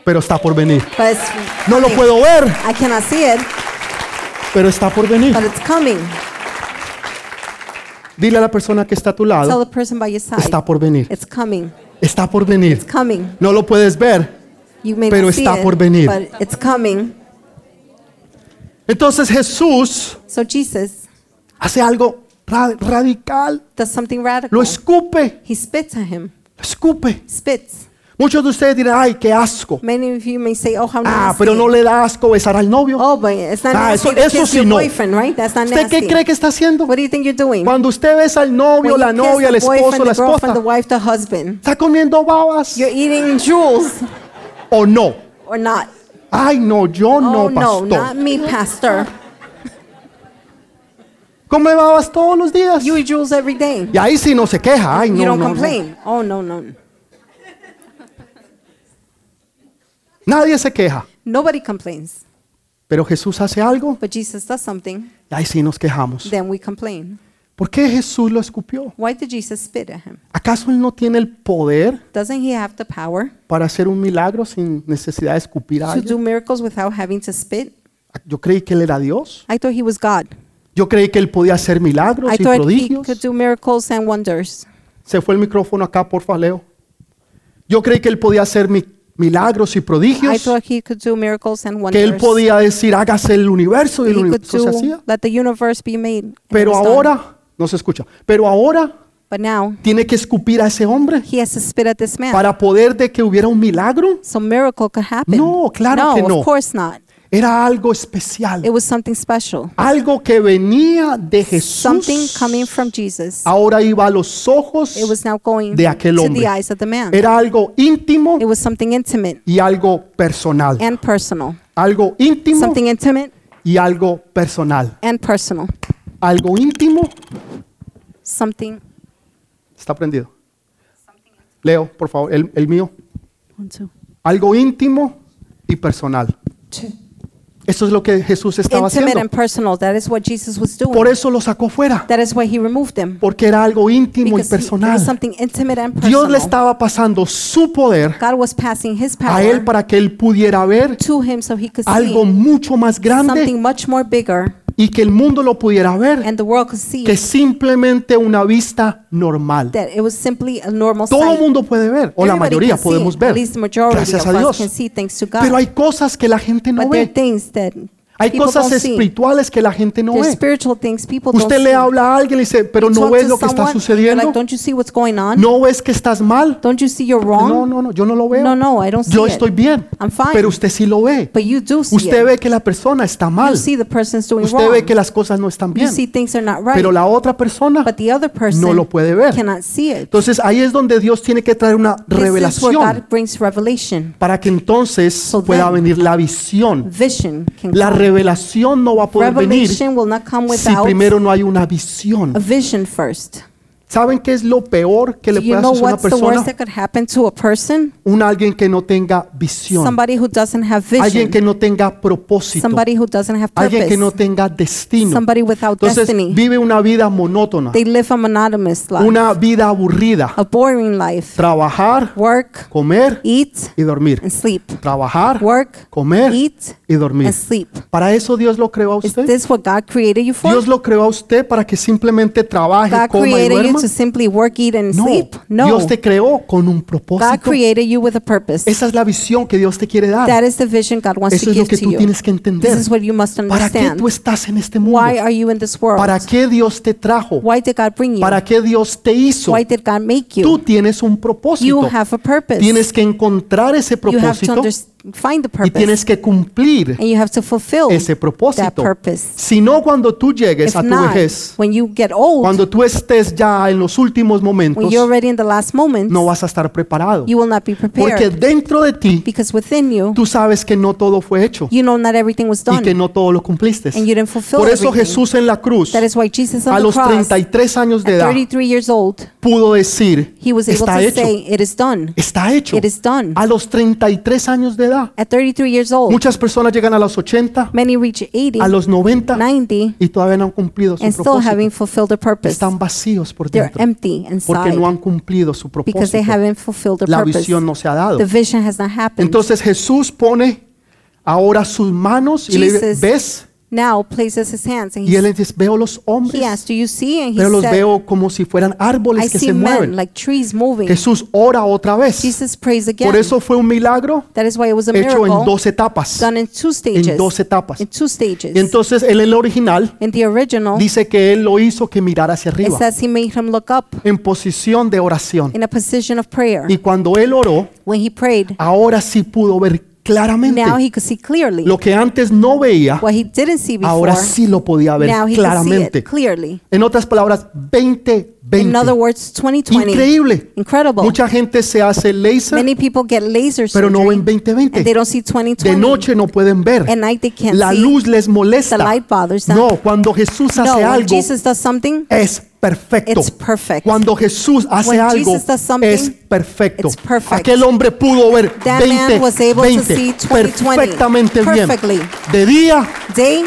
pero está por venir. but it's No lo puedo ver, I cannot see it, pero está por venir. but it's coming. Dile a la persona que está a tu Tell lado, the person by your side, está por venir. it's coming, Está por venir. it's coming. No lo puedes ver. You may Pero not see está it, por venir. but it's coming. Entonces Jesús So Jesus hace algo ra- radical. does something Lo radical. escupe. He spits at him. Lo escupe. Spits. Muchos de ustedes dirán, ay, qué asco. Many of you may say, "Oh, how Ah, nasty." pero no le da asco besar al novio. Oh, but it's not Ah, eso- eso sí no. right? That's not ¿Usted qué cree que está haciendo? What do you think you're doing? Cuando usted besa al novio, When la you novia, el esposo, la girlfriend, the esposa, wife, the husband, ¿está comiendo babas you're eating jewels o no? or not? Ay, no, yo no, oh no, not pastor. me, pastor. Come babas todos los días. You eat jewels every day. Y ahí sí no se queja. Ay, you no, don't no, no. complain. Oh no, no. Nadie se queja. Nobody complains. Pero Jesús hace algo But Jesus does something, y ahí sí nos quejamos. then we complain. ¿Por qué Jesús lo escupió? Why did Jesus spit at him? ¿Acaso Él no tiene el poder Doesn't he have the power para hacer un milagro sin necesidad de escupir a to alguien? do miracles without having to spit? Yo creí que Él era Dios. I thought he was God. Yo creí que Él podía hacer milagros I y thought he prodigios. could do miracles and wonders. Se fue el micrófono acá, por Leo. Yo creí que Él podía hacer mi- milagros y I prodigios. thought he could do miracles and Que Él wonders. podía decir, hágase el universo y He el could universo se do, hacía. let the universe be made. and it Pero was done. ahora, no se escucha, pero ahora But now tiene que escupir a ese hombre he has to spit at this man. para poder de que hubiera un milagro. So miracle could happen. No, claro no, que no. of course not. Era algo especial. It was something special. Algo que venía de Jesús. Something coming from Jesus. Ahora iba a los ojos It was now going de aquel to hombre. the eyes of the man. Era algo íntimo It was something intimate y algo personal. and personal. Algo íntimo Something intimate y algo personal. and personal. Algo íntimo. Something. Está prendido. Leo, por favor, el, el mío. Algo íntimo y personal. Eso es lo que Jesús estaba Intimate haciendo. and personal. That is what Jesus was doing. Por eso lo sacó fuera, That is why he removed them. porque era algo íntimo y Because he- it personal. was something intimate and Dios le estaba pasando su poder God was passing his a él para que él pudiera ver to him so he could algo see mucho más grande something much more bigger y que el mundo lo pudiera ver and the world could see que simplemente una vista normal. that it was simply a normal Todo el mundo puede ver, o la mayoría podemos ver. Gracias a Dios. Pero hay cosas que la gente no ve. Hay people cosas see. espirituales que la gente no There's ve. things Usted see. le habla a alguien y dice, pero You no ves lo que está sucediendo. Like? No ves que estás mal. Don't you see you're wrong? No, no, no, yo no lo veo. No, no, I don't see Yo it. estoy bien. I'm fine. Pero usted sí lo ve. But you do see Usted it. ve que la persona está mal. You see the person's doing Usted wrong. ve que las cosas no están you bien. see things are not right. Pero la otra persona but the other person no lo puede ver. cannot see it. Entonces ahí es donde Dios tiene que traer una This revelación para que entonces So pueda venir la visión. La come. Revelación no va a poder venir si primero no hay una visión. ¿Saben qué es lo peor que le Do you puede know hacer a una what's the worst persona? that could happen to a person? Un alguien que no tenga visión. Somebody who doesn't have vision. Alguien que no tenga propósito. Somebody who doesn't have Alguien que no purpose. tenga destino. Somebody without Entonces destiny. vive una vida monótona, They live a monotonous life. una vida aburrida. a boring life. Trabajar, Work, comer eat, y dormir. and sleep. Trabajar, Work, comer eat, y dormir. and sleep. Para eso Dios lo creó a Is usted. this what God created you for? Dios lo creó a usted para que simplemente trabaje, God coma y created you duerma. To simply work, eat, and No, sleep? No. Dios te creó con un God propósito. created you with a purpose. Esa es la visión que Dios te quiere dar. That is the vision God wants Eso to es lo give que to tú you. tienes que entender. This is what you must ¿Para qué understand. tú estás en este Why mundo? are you in this world? ¿Para qué Dios te trajo? Why did God bring you? ¿Para qué Dios te hizo? Why did God make Tú you? tienes un You propósito. have a purpose. Tienes que encontrar ese You have to propósito find the y purpose. tienes que cumplir and you have to fulfill ese propósito. purpose. Si no, cuando tú llegues If a tu not, vejez, when you get old, cuando tú estés ya en los últimos momentos, when you're already in the last moments, no vas a estar preparado. you will not be Porque prepared. dentro de ti, because within you, tú sabes que no todo fue hecho you know not everything was y done. que no todo lo cumpliste. and you didn't fulfill Por eso everything. Jesús en la cruz, That is why Jesus on a the los cross, 33 años de edad, 33 years old, pudo decir, he was able está to hecho, say, It is done. está hecho. It is done. A los 33 años de edad. At 33 years old, Muchas personas llegan a los 80, many reach 80, a los 90 90, y todavía no han cumplido su and still propósito. fulfilled their purpose. Están vacíos por They're dentro empty porque inside no han cumplido su because they propósito. haven't fulfilled their La purpose. visión no se ha dado. The vision has not happened. Entonces Jesús pone ahora sus manos y le dice, Jesus ¿ves? Now places his hands and Y él he, dice, veo los he hombres, asked, Do you see? And he pero los said, veo como si fueran I árboles que see se men mueven. like trees moving. Jesús ora otra vez. Jesus prays again. Por eso fue un milagro that is why it was a hecho en miracle dos etapas. done in two stages. En dos etapas. In two stages. Y entonces en el original in the original, dice que él lo hizo que mirara hacia it arriba, says he made him look up en posición de oración. in a position of prayer. Y cuando él oró, when he prayed, ahora sí pudo ver claramente now he could see clearly. lo que antes no veía, what he didn't see before, ahora sí lo podía ver now he could see claramente. it clearly. En otras palabras, 2020. In other words, 2020. Increíble. Incredible. Mucha gente se hace laser, Many people get laser pero no ven 2020. and they don't see 2020. De noche no pueden ver. At night they can't La see. luz les molesta. The light bothers them. No, cuando Jesús no, hace when algo, Jesus does something, es perfecto. It's perfect. Cuando Jesús hace When algo, Jesus does something, es perfecto. it's perfect. Aquel hombre pudo ver That 20, man was able to 20 see 2020 perfectamente bien. De día day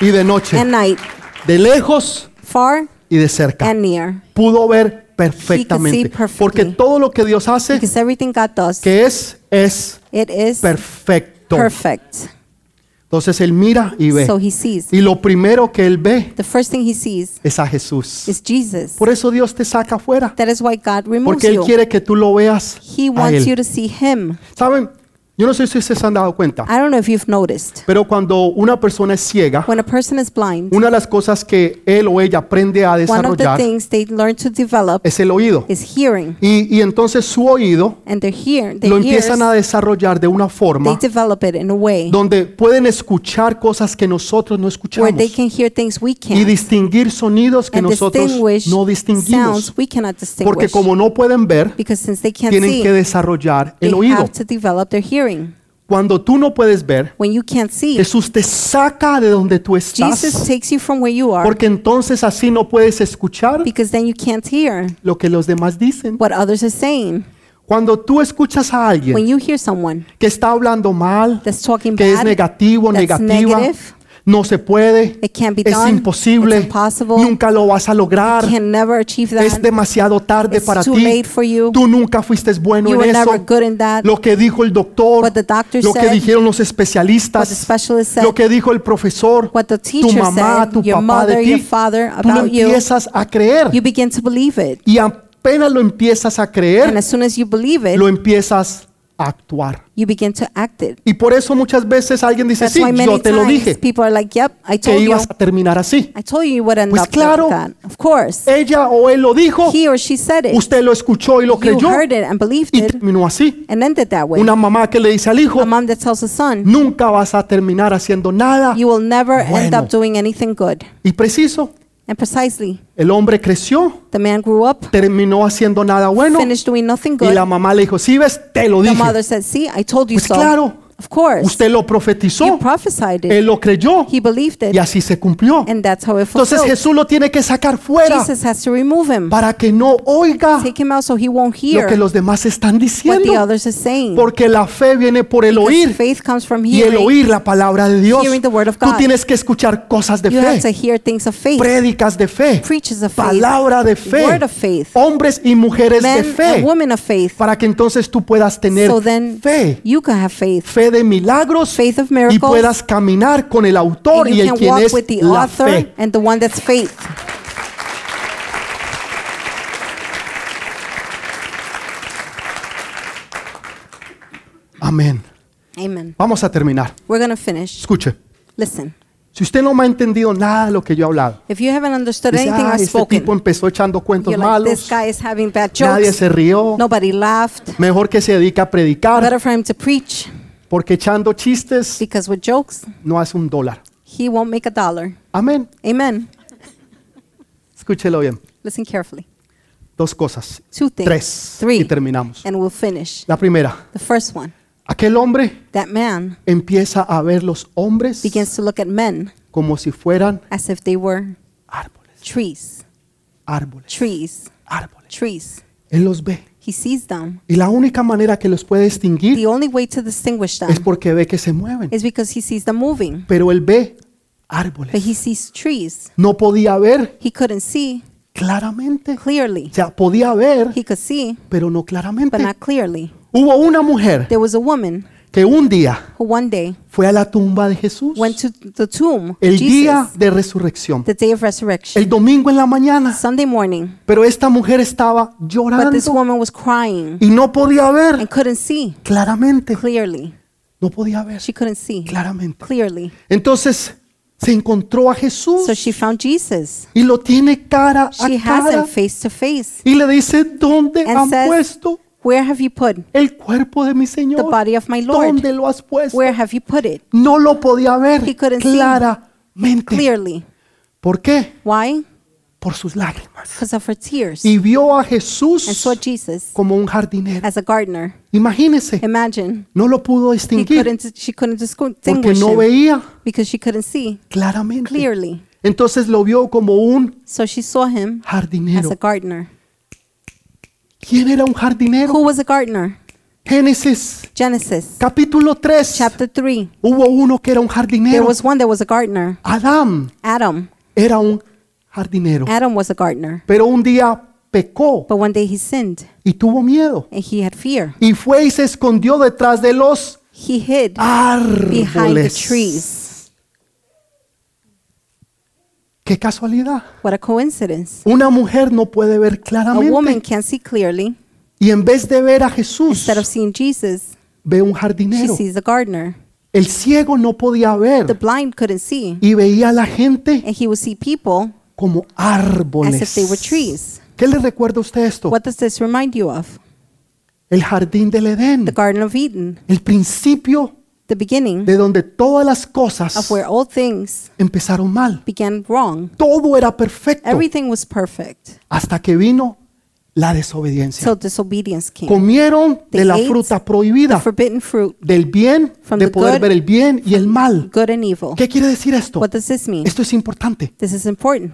y de noche. and night, De lejos far y de cerca. and near. Pudo ver perfectamente. Porque todo lo que Dios hace, does, que es, es perfecto. perfect. Entonces él mira y ve. So he sees. Y lo primero que él ve The first thing he sees es a Jesús. is Jesus. Por eso Dios te saca afuera. That is why God removes Porque Él you. quiere que tú lo veas He a wants you Él. to see him. ¿Saben? Yo no sé si ustedes han dado cuenta, I don't know if you've noticed. pero cuando una persona es ciega, When a person is blind, una de las cosas que él o ella aprende a one of the desarrollar things they learn to develop es el oído. is hearing. Y, y entonces su oído And their hear, their lo ears, empiezan a desarrollar de una they forma develop it in a way donde pueden escuchar cosas que nosotros no where escuchamos they can hear things we y can't. distinguir sonidos que and nosotros distinguish no distinguimos. sounds we cannot distinguish. Porque como no pueden ver, because since they can't tienen see, que desarrollar they el oído. have to develop their hearing. Cuando tú no puedes ver, When you can't see, Jesús te saca de donde tú Jesus estás, takes you from where you are porque entonces así no puedes escuchar because then you can't hear lo que los demás dicen. what others are saying. Cuando tú escuchas a alguien When you hear someone que está hablando mal, that's talking que es bad, negativo, that's negativa, negative, no se puede, it can't be es done, imposible, it's impossible, nunca lo vas a lograr, can never achieve that. es demasiado tarde It's para too ti, late for you. tú nunca fuiste bueno You en were eso, never good in that. lo que dijo el doctor, What the doctor lo que said, dijeron los What the especialistas, specialist said, lo que dijo el profesor, what the tu teacher mamá, said, tu your papá mother, de your ti, father tú lo about you, empiezas a creer. You begin to believe it. y apenas lo empiezas a And creer, as soon as you believe it, lo empiezas a actuar. you begin to act it. Y por eso muchas veces alguien dice, That's sí, why yo many te lo times dije, people are like, yep, I que told you. ibas a terminar así. I told you you would end Pues up claro. like that. Of course. Ella o él lo dijo, He or she said it. usted lo escuchó y lo You creyó heard it and believed y it terminó así. and ended that way. Una mamá que le dice al hijo, A mom that tells a son, nunca vas a terminar haciendo nada. you will never end Bueno. up doing anything good. Y preciso, And precisely, el hombre creció, the man grew up, terminó haciendo nada bueno finished doing nothing y good. la mamá le dijo, sí ves, te lo The dije. mother said, see, I told you Pues so. claro, Of course. usted lo You profetizó, prophesied it. él lo creyó He believed y it. así se cumplió. And that's how it Entonces. Jesús lo tiene que sacar fuera Jesus has to remove him. para que no oiga Take him out so he won't lo hear que los demás están what the diciendo. others are saying. Porque la fe viene por el Because oír faith comes from y el hearing. oír la palabra de Dios. Hearing the word of Tú God. tienes que escuchar cosas de You have to fe, hear things of faith. prédicas de fe, Preachers of faith. palabra de fe, Word of faith. hombres y mujeres de Men fe, and women of faith. para que entonces tú puedas tener So then fe, you can have faith. fe de milagros Faith of y miracles. puedas caminar con el autor y el quien es la fe. and the one that's faith. Amén. Amen. Vamos a terminar. We're to finish. Escuche, Listen. si usted no me ha entendido nada de lo que yo he hablado, If you haven't understood dice, anything ah, I've este spoken, tipo empezó echando cuentos you're like, this malos, guy is having bad nadie jokes. se rió, Nobody laughed. mejor que se dedica a predicar, Better for him to preach porque echando chistes because with jokes, no hace un dólar. he won't make a dollar. Amén. Amen. Escúchelo bien. Listen carefully. Dos cosas. Two things. Tres. Three. Y terminamos. And we'll finish. La primera, The first one. aquel hombre That man empieza a ver los hombres begins to look at men como si fueran as if they were árboles, trees. árboles, Trees. árboles. Trees. Él los ve. He sees them. Y la única manera que los puede distinguir The only way to distinguish them es porque ve que se mueven. is because he sees them moving. Pero él ve But árboles. he sees trees. No podía ver He couldn't see claramente. clearly. O sea, podía ver, He could see, pero no but claramente. not clearly. Hubo una mujer There was a woman que un día one day fue a la tumba de Jesús. went to the tomb, El día de resurrección. the day of resurrection, El domingo en la mañana. Sunday morning. Pero esta mujer estaba But llorando this woman was crying y no podía ver and couldn't see claramente. clearly. No podía ver She couldn't see claramente. clearly. Entonces se encontró a Jesús So she found Jesus. y lo tiene cara a She has cara him face to face y le dice, ¿dónde and han says, puesto Where have you put el cuerpo de mi the Señor? body of my Lord? ¿Dónde lo has puesto? Where have you put it? No lo podía ver He couldn't see claramente. Clearly. ¿Por qué? Why? Por sus lágrimas. Because of her tears. Y vio a And Jesús saw Jesus como un jardinero. as a gardener. Imagínese, Imagine. no lo pudo He distinguir couldn't, she couldn't porque distinguish no him veía because she couldn't see claramente. clearly. Entonces lo vio como un So she saw him as jardinero. a gardener. ¿Quién era un jardinero? Who was a gardener? Génesis Genesis capítulo 3. chapter 3. Hubo uno que era un There jardinero. was one that was a gardener. Adán Adam. era un jardinero. Adam was a gardener. Pero un día pecó But one day he sinned y tuvo miedo. and he had fear. Y fue y se escondió detrás de los He hid behind the árboles. trees. Qué casualidad. What a coincidence. Una mujer no puede ver A woman claramente. can't see clearly. Y en vez de ver a Jesús, Instead of seeing Jesus, ve un she jardinero. sees the gardener. El ciego no podía The ver blind couldn't see, y veía a la gente and he would see people como as árboles. if they were trees. ¿Qué le recuerda a usted esto? What does this remind you of? El jardín del Edén. The Garden of Eden, El principio the beginning de donde todas las cosas of where all things empezaron mal. began wrong. Todo era perfecto Everything was perfect. hasta que vino la desobediencia. So disobedience came. Comieron de la ate fruta The prohibida, forbidden fruit, del bien, From de the poder good- ver el bien y el mal. good and evil. ¿Qué quiere decir esto? What does this mean? Esto es importante. This is important.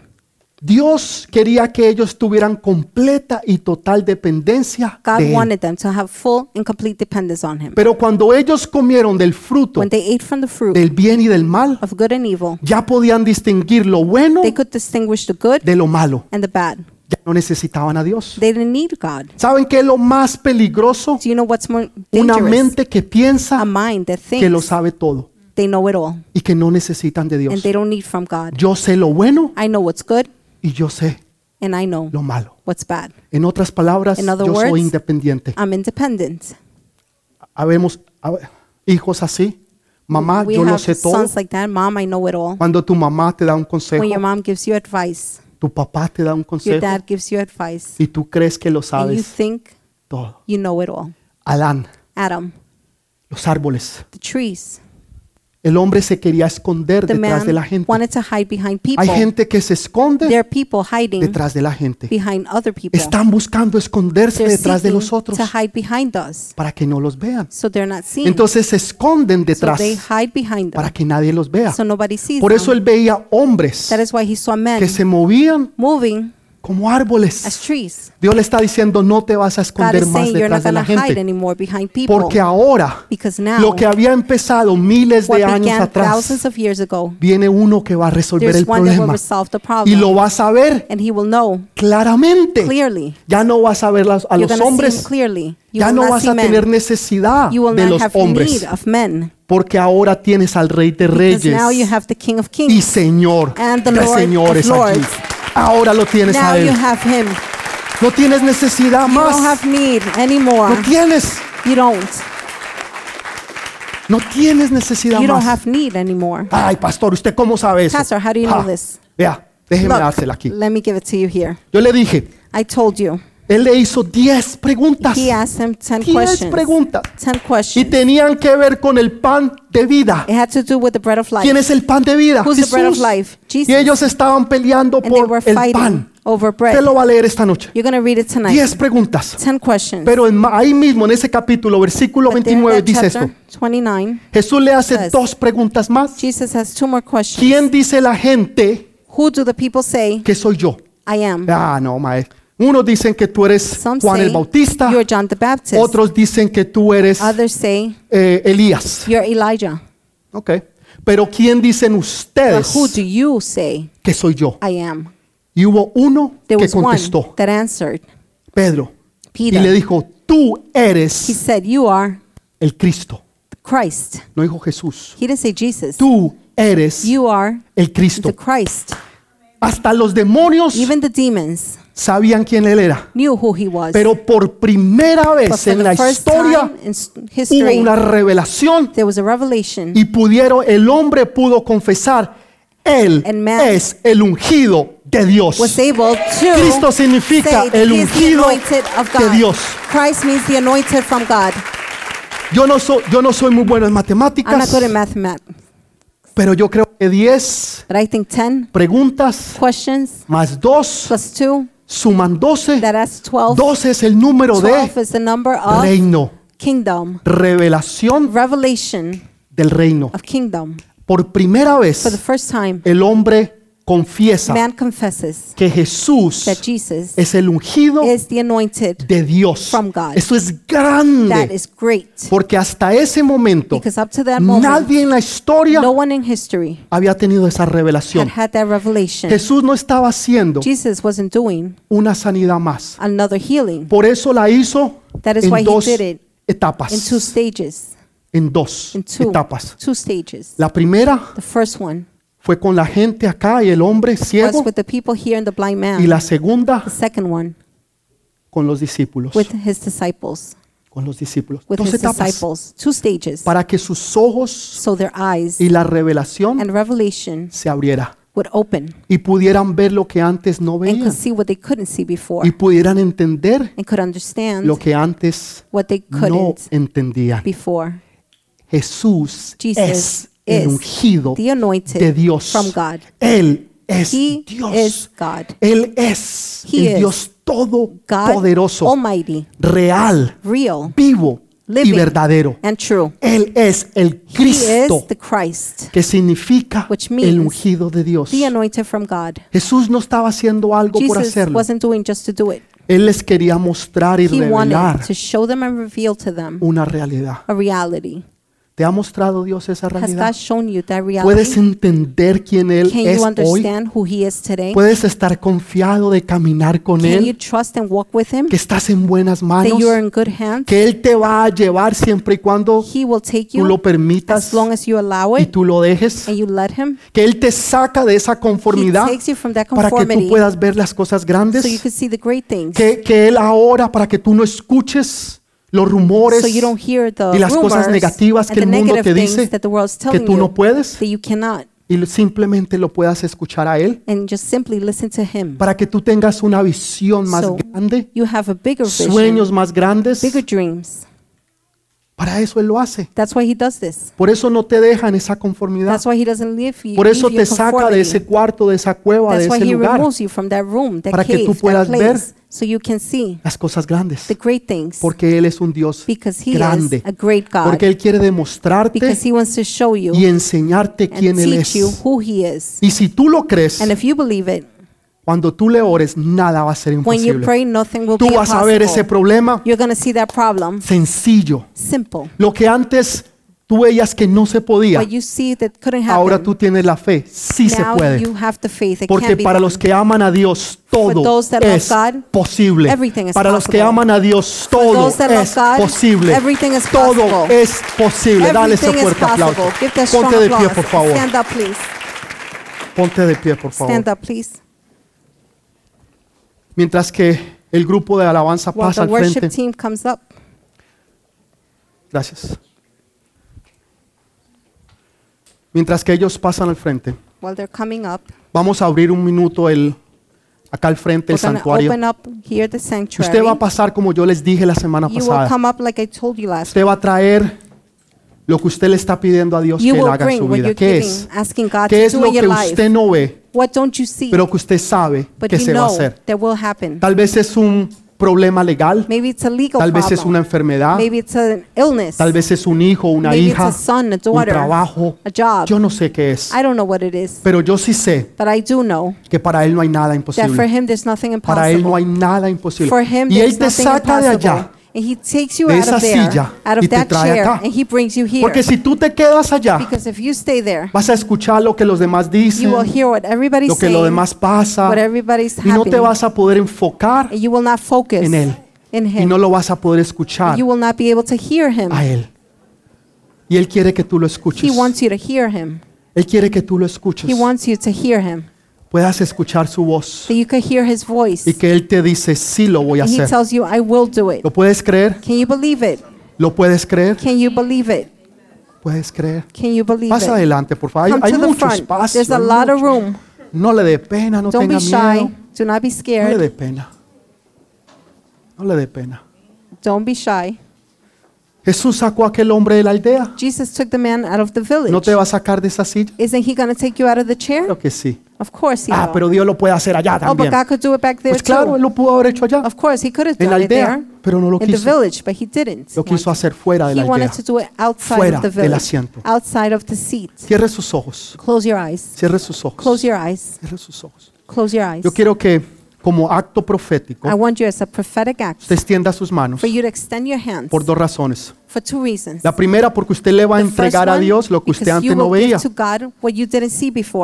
Dios quería que ellos tuvieran completa y total dependencia God de Él. wanted them to have full and complete dependence on Him. Pero cuando ellos comieron del fruto When they ate from the fruit del bien y del mal, of good and evil, ya podían distinguir lo bueno they could distinguish the good de lo malo. and the bad. Ya no necesitaban a Dios. They didn't need God. ¿Saben qué es lo más peligroso? Do you know what's more Una dangerous? mente que A piensa mind that que lo thinks sabe todo they know it all y que no necesitan de and Dios. they don't need from God. Yo sé lo bueno I know what's good y yo sé and I know lo malo. what's bad. En otras palabras, In other yo soy independiente. I'm independent. Habemos hab- hijos así. Mamá, we yo lo have sé todo. sons like that. Mom, I know it all. Cuando tu mamá te da un consejo, When your mom gives you advice, tu papá te da un your consejo dad gives you advice, y tú crees que lo and you sabes think todo. you know it all. Adán, Adam, los árboles. the trees, El hombre se quería esconder the detrás de la gente. wanted to hide behind people. Hay gente que se esconde There are people hiding detrás de la gente. behind other people. Están buscando esconderse They're detrás de seeking los otros to hide behind us, para que no los vean. so they're not seen. Entonces se esconden so detrás they hide behind para them, que nadie los vea. so nobody sees Por eso them. él veía hombres That is why he saw men que se movían moving como as árboles. trees. Dios le está diciendo, no te vas a esconder más detrás de la gente. anymore behind people. Porque ahora, Because now, lo que había empezado miles de años atrás, thousands of years ago, viene uno que va a resolver el problema. resolve the Y problem. lo vas a ver claramente. clearly. Ya no vas a ver a los hombres. Ya will no vas a tener necesidad de los hombres. Porque ahora tienes al Rey de Because now you Reyes have the King of y. Señor de señores aquí. Ahora lo tienes Now a you Él. have him. No tienes necesidad You don't más. have need anymore. No tienes. You don't. No tienes necesidad You don't más. have need anymore. Ay, pastor, ¿usted cómo sabe eso? Pastor, how do you know Ah, this? Vea, déjeme Look, dársela aquí. let me give it to you here. Yo le dije, I told you. Él le hizo 10 preguntas. He asked him 10 10 questions. preguntas. 10 Y questions. tenían que ver con el pan de vida. It had to do with the bread of life. ¿Quién es el pan de vida? Who's the bread of Jesús. life? Jesus. Y ellos estaban peleando And they por were el fighting pan. over bread. Usted lo va a leer esta noche. You're going to read it tonight. 10 preguntas. 10 questions. Pero en ma- ahí mismo, en ese capítulo, versículo But there in 29, that dice chapter esto. 29, Jesús le hace says- dos preguntas más. Jesus has two more questions. ¿Quién dice la gente Who do the people say que soy yo? I am? Ah, no, maestro. Unos dicen que tú eres Some Juan el Bautista. you're John the Baptist. Otros dicen que tú eres Others say eh, Elías. you're Elijah. Pero ¿quién dicen But ustedes who do you say que soy yo? I am? Y hubo uno There que was one contestó, that answered. Pedro. Y Peter. le dijo, tú He eres said, You are el Cristo. Christ. No dijo Jesús. He didn't say Jesus. Tú eres You are el Cristo. the Christ. Hasta los demonios Even the demons sabían quién él era. knew who he was. Pero por primera vez en la historia in s- hubo history, una revelación there was a revelation. y pudieron, el hombre pudo confesar, él es el ungido de Dios. was able to Cristo significa say el ungido de. Dios. Christ means the anointed from God. Yo no, soy, yo no soy muy bueno en I'm not matemáticas, good mathematics, pero yo creo que 10 but I think 10 preguntas questions más 2 plus 2, suman 12. that adds 12. 12 es el número 12 de reino, kingdom, revelación revelation del reino. of kingdom. Por primera For the vez first time, el hombre confiesa man confesses que Jesús that Jesus es el ungido is the anointed. de Dios. from God. Eso es That grande. is great. Porque hasta ese momento Because up to that moment, nadie en la historia no one in history había tenido esa had revelación. had that revelation. Jesús no estaba haciendo Jesus wasn't doing una sanidad más. another healing. Por eso la hizo That is why en he dos did it etapas. in two stages. En dos In two, etapas. two stages. La primera The first one fue con la gente acá y el hombre ciego. with the people here and the blind Y man. la segunda The second one con los discípulos. with his disciples. Con los discípulos. With Dos his etapas. disciples. Two stages. Para que sus ojos So their eyes y la revelación and revelation se abriera. would open Y pudieran ver lo que antes no and veían. could see what they couldn't see before Y pudieran entender and could understand lo que antes what they no couldn't entendían. before. Jesús Jesus es el ungido de Dios. from God. Él es He Dios. Él es He el Dios todopoderoso, Almighty, real, real, vivo, y verdadero. and true. Él es el Cristo, is the Christ, que significa el ungido de Dios. the anointed from God. Jesús no estaba haciendo algo por Jesus hacerlo. wasn't doing just to do it. Él les quería mostrar y He revelar to show them and reveal to them una realidad. a reality. ¿Te ha mostrado Dios esa Has realidad? God shown you that ¿Puedes entender quién Él Can es you hoy? understand who He is today? ¿Puedes estar confiado de caminar con Can you Él? trust and walk with Him? Que estás en buenas manos. Que Él te va a llevar siempre y cuando He will take tú lo you permitas as long as you allow y tú lo dejes. Que Él te saca de esa conformidad para que tú puedas ver las cosas grandes. can see the great things. Que, que Él ahora, para que tú no escuches los rumores So you don't hear the y las cosas negativas que el mundo te dice que tú no puedes y simplemente lo puedas escuchar a Él And just simply listen to Him. para que tú tengas una visión más So grande, you have a bigger vision, sueños más grandes. Para eso Él lo hace. That's why He does this. Por eso no te deja en esa conformidad. That's why He doesn't leave you, Por eso te saca de ese cuarto, de esa cueva, de That's why ese He lugar. removes you from that room, that Para que tú that puedas ver so you can see Las cosas grandes. the great things. Porque Él es un Dios Because He grande. is a great God. Porque Él quiere demostrarte Because He wants to show you y enseñarte and quién Él teach you es. who He is. Y si tú lo crees, And if you believe it, cuando tú le ores, nada va a ser when you imposible. pray, nothing will Tú be vas a ver ese impossible. problema You're going to see that problem sencillo. simple. Lo que antes tú veías que no se podía, What you see that couldn't happen, ahora tú tienes la fe. Sí se now puede. you have the faith. It Porque can be para done. los que aman a Dios, todo those that love es God, posible. everything is Para los que possible. aman a Dios, todo those that love es God, posible. everything is Todo possible. es posible. Dale ese Everything is fuerte aplauso. possible. Give that strong Ponte de pie, applause. por favor. Stand up, please. Ponte de pie, por favor. Stand up, please. Mientras que el grupo de alabanza While pasa the al worship frente. team comes up, Gracias. Mientras que ellos pasan al frente, while they're coming up, vamos a abrir un minuto el acá al frente el we're going to santuario. open up here the sanctuary. Usted va a pasar como yo les dije la semana You will pasada. come up like I told you last. Usted va a traer lo que usted le está pidiendo a Dios You que él will haga en bring su what vida. you're ¿Qué giving, es? asking God ¿Qué to es do lo in que your life. usted no ve, What don't you see, pero que usted sabe but que you se va a know hacer? that will happen? Tal vez es un problema legal, Maybe it's a legal tal vez es problem. una enfermedad, Maybe it's an illness. tal vez es un hijo, una Maybe hija, it's a son, a un daughter, trabajo. a job. Yo no sé qué es, I don't know what it is, pero yo sí sé but I do know que para él no hay nada that for imposible. him there's nothing Para él no impossible. hay nada imposible. For him Y there's él te nothing saca de allá. And he takes you de out esa of there, silla out y of te that trae chair, acá. and he brings you here. Porque si tú te quedas allá, Because if you stay there, vas a escuchar lo que los demás dicen, you will hear what everybody's lo que saying, lo demás pasa, what everybody's y no te happening, vas a poder enfocar and you will not focus en él. in y him. no lo vas a poder escuchar You will not be able to hear him. a él. Y él quiere que tú lo He escuches. wants you to hear him. Él quiere que tú lo escuches. He wants you to hear him. Puedas escuchar su voz That you could hear his voice. y que él te dice, sí lo voy a And he hacer. tells you, I will do it. ¿Lo puedes creer? Can you believe it? ¿Lo puedes creer? Can you believe it? ¿Puedes creer? Can you believe Pasa it? adelante, por favor. Hay, Come hay to the mucho front. espacio. There's a hay lot of mucho. room. No le dé pena, no Don't tenga be miedo. shy. Do not be No le scared. dé pena. No le dé pena. Don't be shy. Jesús sacó a aquel hombre de la aldea. Jesus took the man out of the village. ¿No te va a sacar de esa silla? Isn't he going to take you out of the chair? Claro que sí. Of course he Ah, will. pero Dios lo puede hacer allá oh, but también. God could do it back there Pues claro, too. Él lo pudo haber hecho allá. Of course, he could have En la done it aldea, there pero no lo in the quiso. village, but he didn't. Lo quiso hacer fuera de He la wanted aldea. to do it outside Fuera of the del village, asiento. outside of the seat. Cierre sus ojos. Close your eyes. Cierre sus ojos. Close your eyes. Cierre sus ojos. Close your eyes. Yo quiero que como acto profético I want you as a prophetic act usted extienda sus manos for you to extend your hands por dos razones. for two reasons. La primera porque usted le va a The entregar a one, Dios lo que usted antes no veía.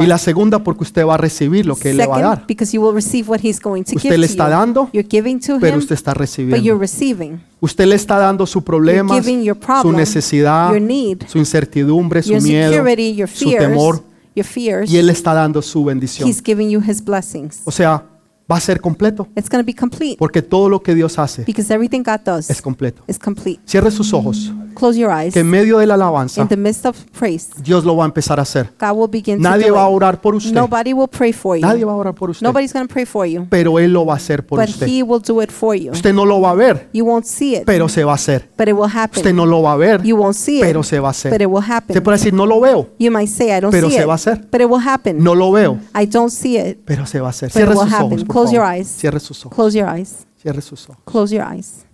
Y la segunda porque usted va a recibir lo que Él le va a Second, dar. because you will receive what he's going to Usted give le está dando, Pero him, usted está but you're recibiendo. Usted le está dando su problema, your su problem, necesidad, your need, su incertidumbre, su miedo, your su fears, temor. fears. Y Él le está dando su bendición. He's giving you his blessings. O sea, va a ser completo. It's going to be complete Porque todo lo que Dios hace because everything God does es completo. is complete. Cierre sus ojos. Close your eyes. Que en medio de la alabanza, In the midst of praise, Dios lo va a empezar a hacer. God will begin Nadie do va a it. orar por usted. Nobody will pray for Nadie you. va a orar por usted. Nobody's going to pray for you, Pero Él lo va a hacer por but usted. He will do it for you. Usted no lo va a ver, You won't see it, pero se va a hacer. but it will Usted happen. no lo va a ver, You won't see pero it, se va a but hacer. it will Usted happen. puede decir, no lo veo, You might say, I don't Pero see se it, va a hacer. but it will happen. no lo veo, I don't see it, pero se va a hacer. But it Cierre will sus happen. ojos, por Close your eyes. Cierre sus ojos. Close your eyes. Cierre sus ojos. Close your eyes.